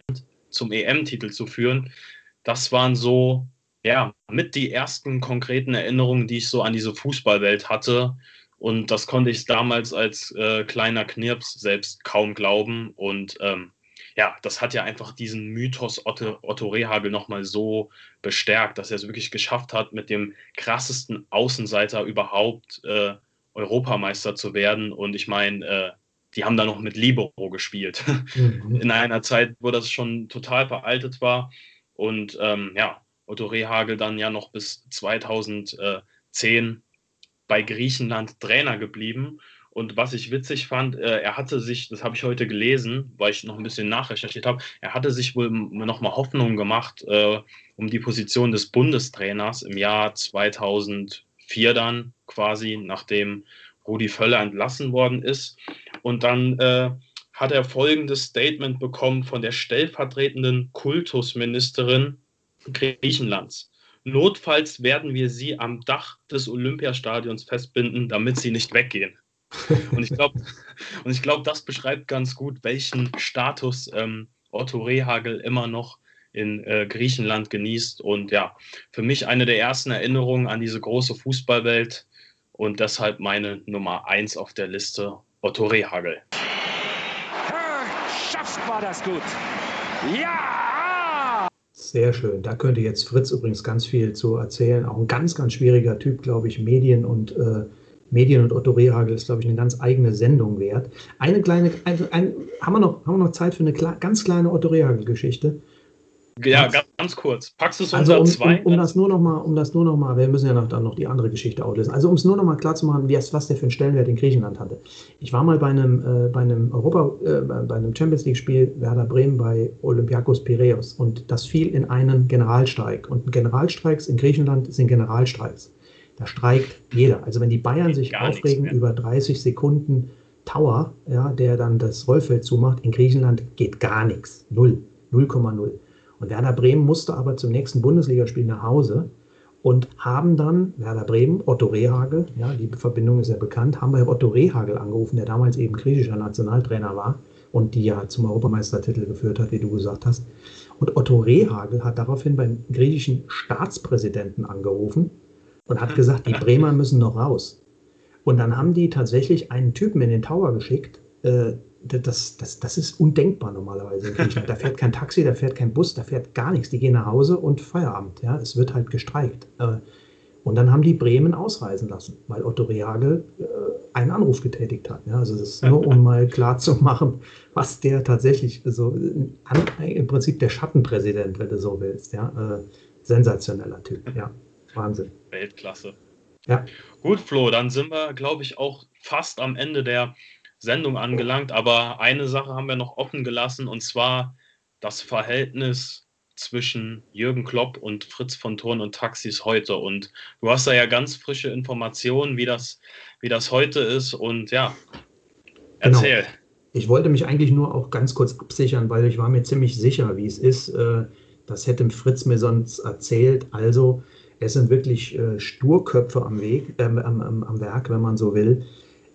zum EM-Titel zu führen, das waren so, ja, mit die ersten konkreten Erinnerungen, die ich so an diese Fußballwelt hatte. Und das konnte ich damals als äh, kleiner Knirps selbst kaum glauben. Und ähm, ja, das hat ja einfach diesen Mythos Otto, Otto Rehagel nochmal so bestärkt, dass er es wirklich geschafft hat, mit dem krassesten Außenseiter überhaupt äh, Europameister zu werden. Und ich meine, äh, die haben da noch mit Libero gespielt. Mhm. In einer Zeit, wo das schon total veraltet war. Und ähm, ja, Otto Rehagel dann ja noch bis 2010 bei Griechenland Trainer geblieben und was ich witzig fand, äh, er hatte sich, das habe ich heute gelesen, weil ich noch ein bisschen nachrecherchiert habe, er hatte sich wohl nochmal Hoffnung gemacht äh, um die Position des Bundestrainers im Jahr 2004 dann quasi, nachdem Rudi Völler entlassen worden ist. Und dann äh, hat er folgendes Statement bekommen von der stellvertretenden Kultusministerin Griechenlands. Notfalls werden wir sie am Dach des Olympiastadions festbinden, damit sie nicht weggehen. Und ich glaube, und ich glaube, das beschreibt ganz gut, welchen Status ähm, Otto Rehagel immer noch in äh, Griechenland genießt. Und ja, für mich eine der ersten Erinnerungen an diese große Fußballwelt und deshalb meine Nummer eins auf der Liste, Otto Rehagel. Schafft war das gut. Ja! Sehr schön. Da könnte jetzt Fritz übrigens ganz viel zu erzählen. Auch ein ganz, ganz schwieriger Typ, glaube ich, Medien und äh, Medien und Otto Rehagel ist, glaube ich, eine ganz eigene Sendung wert. Eine kleine, also ein, haben, wir noch, haben wir noch Zeit für eine ganz kleine Otto Rehagel-Geschichte? Ja, ganz, ganz, kurz. Packst du es also um, zwei? Um, um, das nur noch mal, um das nur noch mal, wir müssen ja noch, dann noch die andere Geschichte auflösen. Also um es nur noch mal klar zu machen, was der für einen Stellenwert in Griechenland hatte. Ich war mal bei einem, äh, bei einem Europa, äh, bei einem Champions League Spiel Werder Bremen bei Olympiakos Piraeus und das fiel in einen Generalstreik. Und Generalstreiks in Griechenland sind Generalstreiks. Da streikt jeder. Also wenn die Bayern sich aufregen über 30 Sekunden Tower, ja, der dann das Rollfeld zumacht, in Griechenland geht gar nichts. Null. 0,0. Und Werder Bremen musste aber zum nächsten Bundesligaspiel nach Hause und haben dann Werder Bremen, Otto Rehagel, ja, die Verbindung ist ja bekannt, haben bei Otto Rehagel angerufen, der damals eben griechischer Nationaltrainer war und die ja zum Europameistertitel geführt hat, wie du gesagt hast. Und Otto Rehagel hat daraufhin beim griechischen Staatspräsidenten angerufen und hat gesagt, die Bremer müssen noch raus. Und dann haben die tatsächlich einen Typen in den Tower geschickt. Äh, das, das, das ist undenkbar normalerweise in Griechenland. Da fährt kein Taxi, da fährt kein Bus, da fährt gar nichts. Die gehen nach Hause und Feierabend. Ja, es wird halt gestreikt. Äh, und dann haben die Bremen ausreisen lassen, weil Otto Rehagel äh, einen Anruf getätigt hat. Ja, also das ist nur, um mal klar zu machen, was der tatsächlich, so im Prinzip der Schattenpräsident, wenn du so willst. Ja, sensationeller Typ. Ja. Wahnsinn. Weltklasse. Ja. Gut, Flo, dann sind wir, glaube ich, auch fast am Ende der Sendung angelangt. Aber eine Sache haben wir noch offen gelassen und zwar das Verhältnis zwischen Jürgen Klopp und Fritz von Thurn und Taxis heute. Und du hast da ja ganz frische Informationen, wie das, wie das heute ist. Und ja, genau. erzähl. Genau. Ich wollte mich eigentlich nur auch ganz kurz absichern, weil ich war mir ziemlich sicher, wie es ist. Äh, das hätte Fritz mir sonst erzählt. Also, es sind wirklich äh, Sturköpfe am Weg, äh, am, am, am Werk, wenn man so will.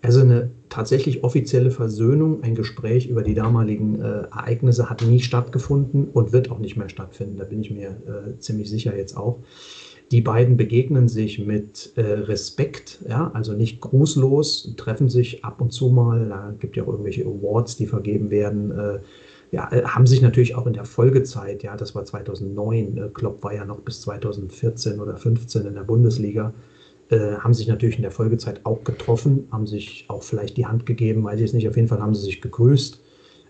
Also eine tatsächlich offizielle Versöhnung, ein Gespräch über die damaligen äh, Ereignisse hat nie stattgefunden und wird auch nicht mehr stattfinden. Da bin ich mir äh, ziemlich sicher jetzt auch. Die beiden begegnen sich mit äh, Respekt, ja, also nicht grußlos, treffen sich ab und zu mal. Da gibt ja auch irgendwelche Awards, die vergeben werden. Ja, äh, haben sich natürlich auch in der Folgezeit, ja, das war 2009, äh, Klopp war ja noch bis 2014 oder 2015 in der Bundesliga, äh, haben sich natürlich in der Folgezeit auch getroffen, haben sich auch vielleicht die Hand gegeben, weiß ich es nicht, auf jeden Fall haben sie sich gegrüßt.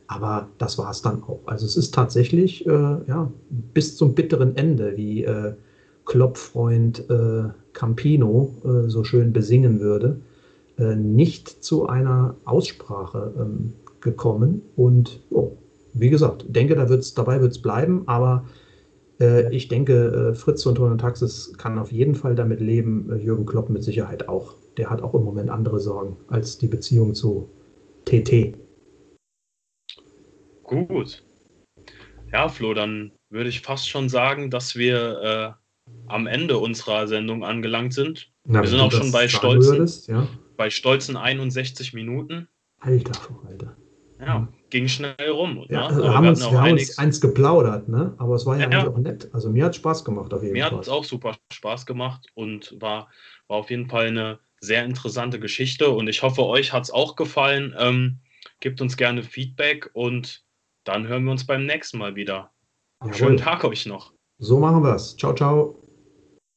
Aber das war es dann auch. Also es ist tatsächlich äh, ja, bis zum bitteren Ende, wie äh, Klopp-Freund äh, Campino äh, so schön besingen würde, nicht zu einer Aussprache ähm, gekommen. Und oh, wie gesagt, denke, da wird's, dabei wird es bleiben, aber äh, ich denke, äh, Fritz und Tonio Taxis kann auf jeden Fall damit leben, äh, Jürgen Klopp mit Sicherheit auch. Der hat auch im Moment andere Sorgen als die Beziehung zu TT. Gut. Ja, Flo, dann würde ich fast schon sagen, dass wir äh, am Ende unserer Sendung angelangt sind. Na, wir sind auch schon bei stolzen, würdest, ja? bei stolzen 61 Minuten. Alter, Alter. Ja, ging schnell rum. Ja, ne? wir haben, uns, wir haben uns eins geplaudert, ne? aber es war ja, ja eigentlich auch nett. Also mir hat Spaß gemacht auf jeden mir Fall. Mir hat es auch super Spaß gemacht und war, war auf jeden Fall eine sehr interessante Geschichte und ich hoffe, euch hat es auch gefallen. Ähm, gebt uns gerne Feedback und dann hören wir uns beim nächsten Mal wieder. Jawohl. Schönen Tag euch noch. So machen wir es. Ciao, ciao.